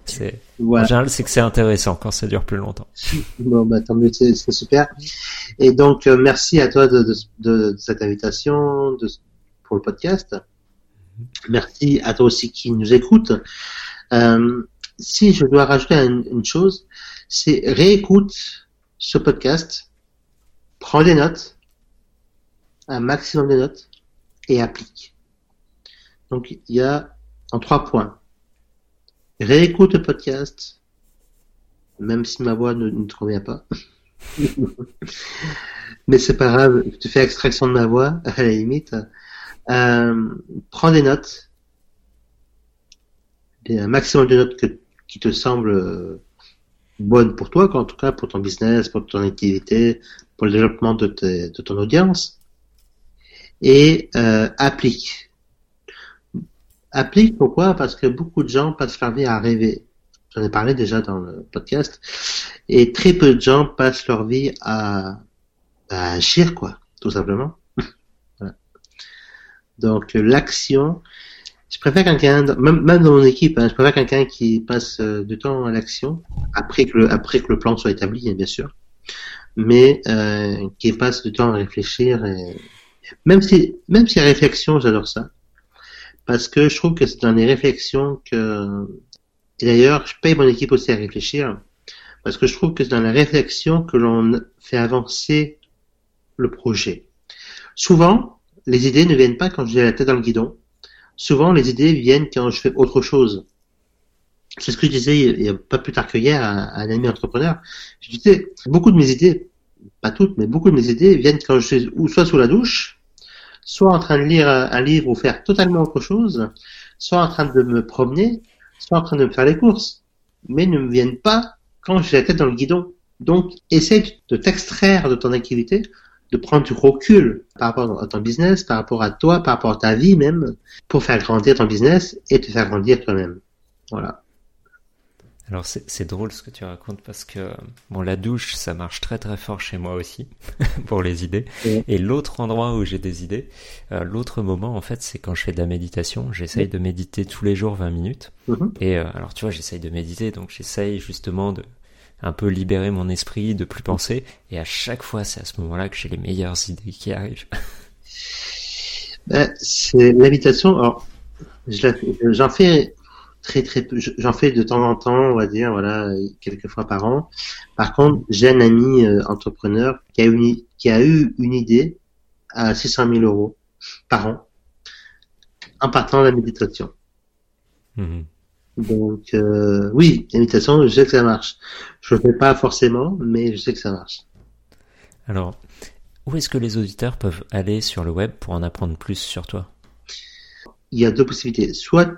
Speaker 5: C'est, En général, c'est que c'est intéressant quand ça dure plus longtemps.
Speaker 6: Bon, bah, tant mieux, c'est, super. Et donc, euh, merci à toi de, de, de, cette invitation pour le podcast. Merci à toi aussi qui nous écoute. Euh, si je dois rajouter une chose, c'est réécoute ce podcast, prends des notes, un maximum de notes, et applique. Donc il y a en trois points. Réécoute le podcast, même si ma voix ne, te convient pas. Mais c'est pas grave, tu fais extraction de ma voix, à la limite. Euh, prends des notes, un maximum de notes qui te semblent bonne pour toi, en tout cas pour ton business, pour ton activité, pour le développement de, de ton audience, et euh, applique. Applique pourquoi? Parce que beaucoup de gens passent leur vie à rêver. J'en ai parlé déjà dans le podcast. Et très peu de gens passent leur vie à, à agir, quoi, tout simplement. voilà. Donc l'action, je préfère quelqu'un, même, même dans mon équipe, hein, je préfère quelqu'un qui passe euh, du temps à l'action, après que le, après que le plan soit établi, hein, bien sûr, mais euh, qui passe du temps à réfléchir. Et... Même si, même si la réflexion, j'adore ça, parce que je trouve que c'est dans les réflexions que, et d'ailleurs, je paye mon équipe aussi à réfléchir, parce que je trouve que c'est dans la réflexion que l'on fait avancer le projet. Souvent, les idées ne viennent pas quand j'ai la tête dans le guidon, souvent les idées viennent quand je fais autre chose. C'est ce que je disais il n'y a pas plus tard que hier à, un ami entrepreneur. Je disais, beaucoup de mes idées, pas toutes, mais beaucoup de mes idées viennent quand je suis ou soit sous la douche, soit en train de lire un livre ou faire totalement autre chose, soit en train de me promener, soit en train de me faire les courses, mais ne me viennent pas quand j'ai la tête dans le guidon. Donc, essaie de t'extraire de ton activité de prendre du recul par rapport à ton business, par rapport à toi, par rapport à ta vie même, pour faire grandir ton business et te faire grandir toi-même. Voilà.
Speaker 5: Alors c'est drôle ce que tu racontes parce que bon la douche ça marche très très fort chez moi aussi pour les idées et l'autre endroit où j'ai des idées euh, l'autre moment en fait c'est quand je fais de la méditation j'essaye de méditer tous les jours 20 minutes mm-hmm. et euh, alors tu vois j'essaye de méditer donc j'essaye justement de un peu libérer mon esprit, de plus penser. Et à chaque fois, c'est à ce moment-là que j'ai les meilleures idées qui arrivent.
Speaker 6: Ben, c'est l'habitation. Alors, j'en fais très très peu. J'en fais de temps en temps, on va dire, voilà, quelques fois par an. Par contre, j'ai un ami euh, entrepreneur qui a, une, qui a eu une idée à 600 000 euros par an en partant de la méditation. Mmh. Donc euh, oui, l'imitation, je sais que ça marche. Je le fais pas forcément, mais je sais que ça marche.
Speaker 5: Alors, où est-ce que les auditeurs peuvent aller sur le web pour en apprendre plus sur toi?
Speaker 6: Il y a deux possibilités. Soit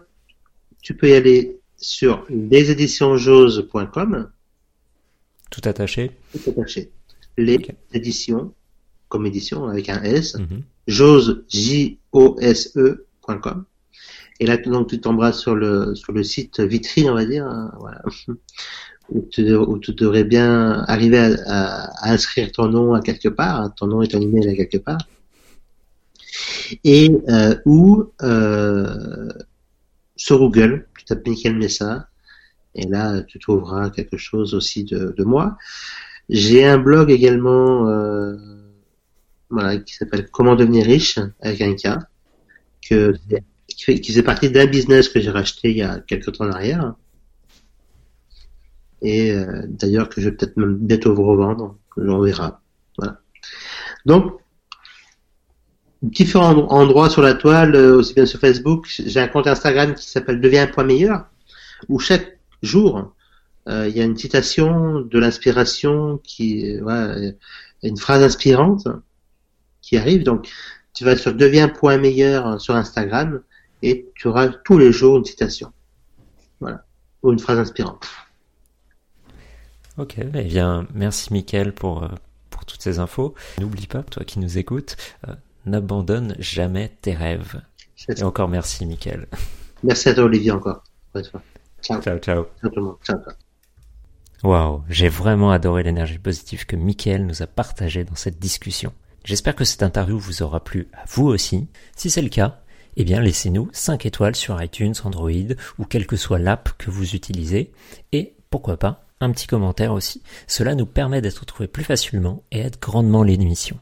Speaker 6: tu peux y aller sur leséditionsjose.com.
Speaker 5: Tout attaché
Speaker 6: Tout attaché. Les éditions, comme édition avec un S, mm jose, J-O-S-E.com. Et là, donc, tu tomberas sur le, sur le site vitrine, on va dire, hein, voilà, où, tu, devrais bien arriver à, à, inscrire ton nom à quelque part, hein, ton nom et ton email à quelque part. Et euh, où, euh, sur Google, tu tapes Michael Messa, et là, tu trouveras quelque chose aussi de, de moi. J'ai un blog également, euh, voilà, qui s'appelle Comment devenir riche avec un K, que qui, fait, qui faisait partie d'un business que j'ai racheté il y a quelques temps en arrière. Et euh, d'ailleurs que je vais peut-être même bientôt vous revendre, on verra. Voilà. Donc, différents endroits sur la toile, euh, aussi bien sur Facebook, j'ai un compte Instagram qui s'appelle Deviens un point meilleur, où chaque jour, euh, il y a une citation de l'inspiration qui, voilà, une phrase inspirante qui arrive. Donc, tu vas sur Deviens point meilleur sur Instagram et tu auras tous les jours une citation. Voilà. ou une phrase inspirante.
Speaker 5: Ok, eh bien, merci Mickaël pour, euh, pour toutes ces infos. N'oublie pas, toi qui nous écoutes, euh, n'abandonne jamais tes rêves. Et encore merci Mickaël.
Speaker 6: Merci à toi Olivier encore.
Speaker 5: Ciao. Ciao, ciao.
Speaker 6: Ciao tout le monde. Ciao.
Speaker 5: Waouh, j'ai vraiment adoré l'énergie positive que Mickaël nous a partagée dans cette discussion. J'espère que cette interview vous aura plu à vous aussi. Si c'est le cas, eh bien laissez-nous 5 étoiles sur iTunes, Android ou quelle que soit l'app que vous utilisez et pourquoi pas un petit commentaire aussi. Cela nous permet d'être trouvés plus facilement et aide grandement l'émission.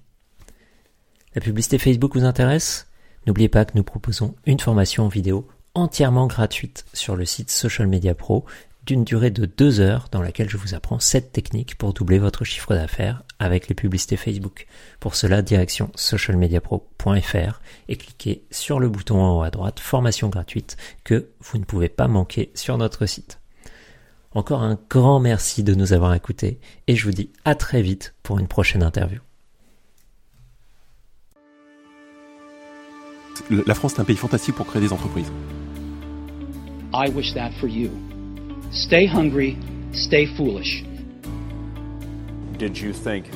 Speaker 5: La publicité Facebook vous intéresse? N'oubliez pas que nous proposons une formation vidéo entièrement gratuite sur le site Social Media Pro d'une durée de deux heures dans laquelle je vous apprends cette techniques pour doubler votre chiffre d'affaires avec les publicités Facebook. Pour cela, direction socialmediapro.fr et cliquez sur le bouton en haut à droite formation gratuite que vous ne pouvez pas manquer sur notre site. Encore un grand merci de nous avoir écoutés et je vous dis à très vite pour une prochaine interview.
Speaker 1: La France est un pays fantastique pour créer des entreprises.
Speaker 2: I wish that for you. Stay hungry, stay foolish.
Speaker 3: Did you think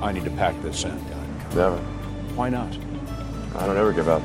Speaker 3: I need to pack this in?
Speaker 4: Never.
Speaker 3: Why not?
Speaker 4: I don't ever give up.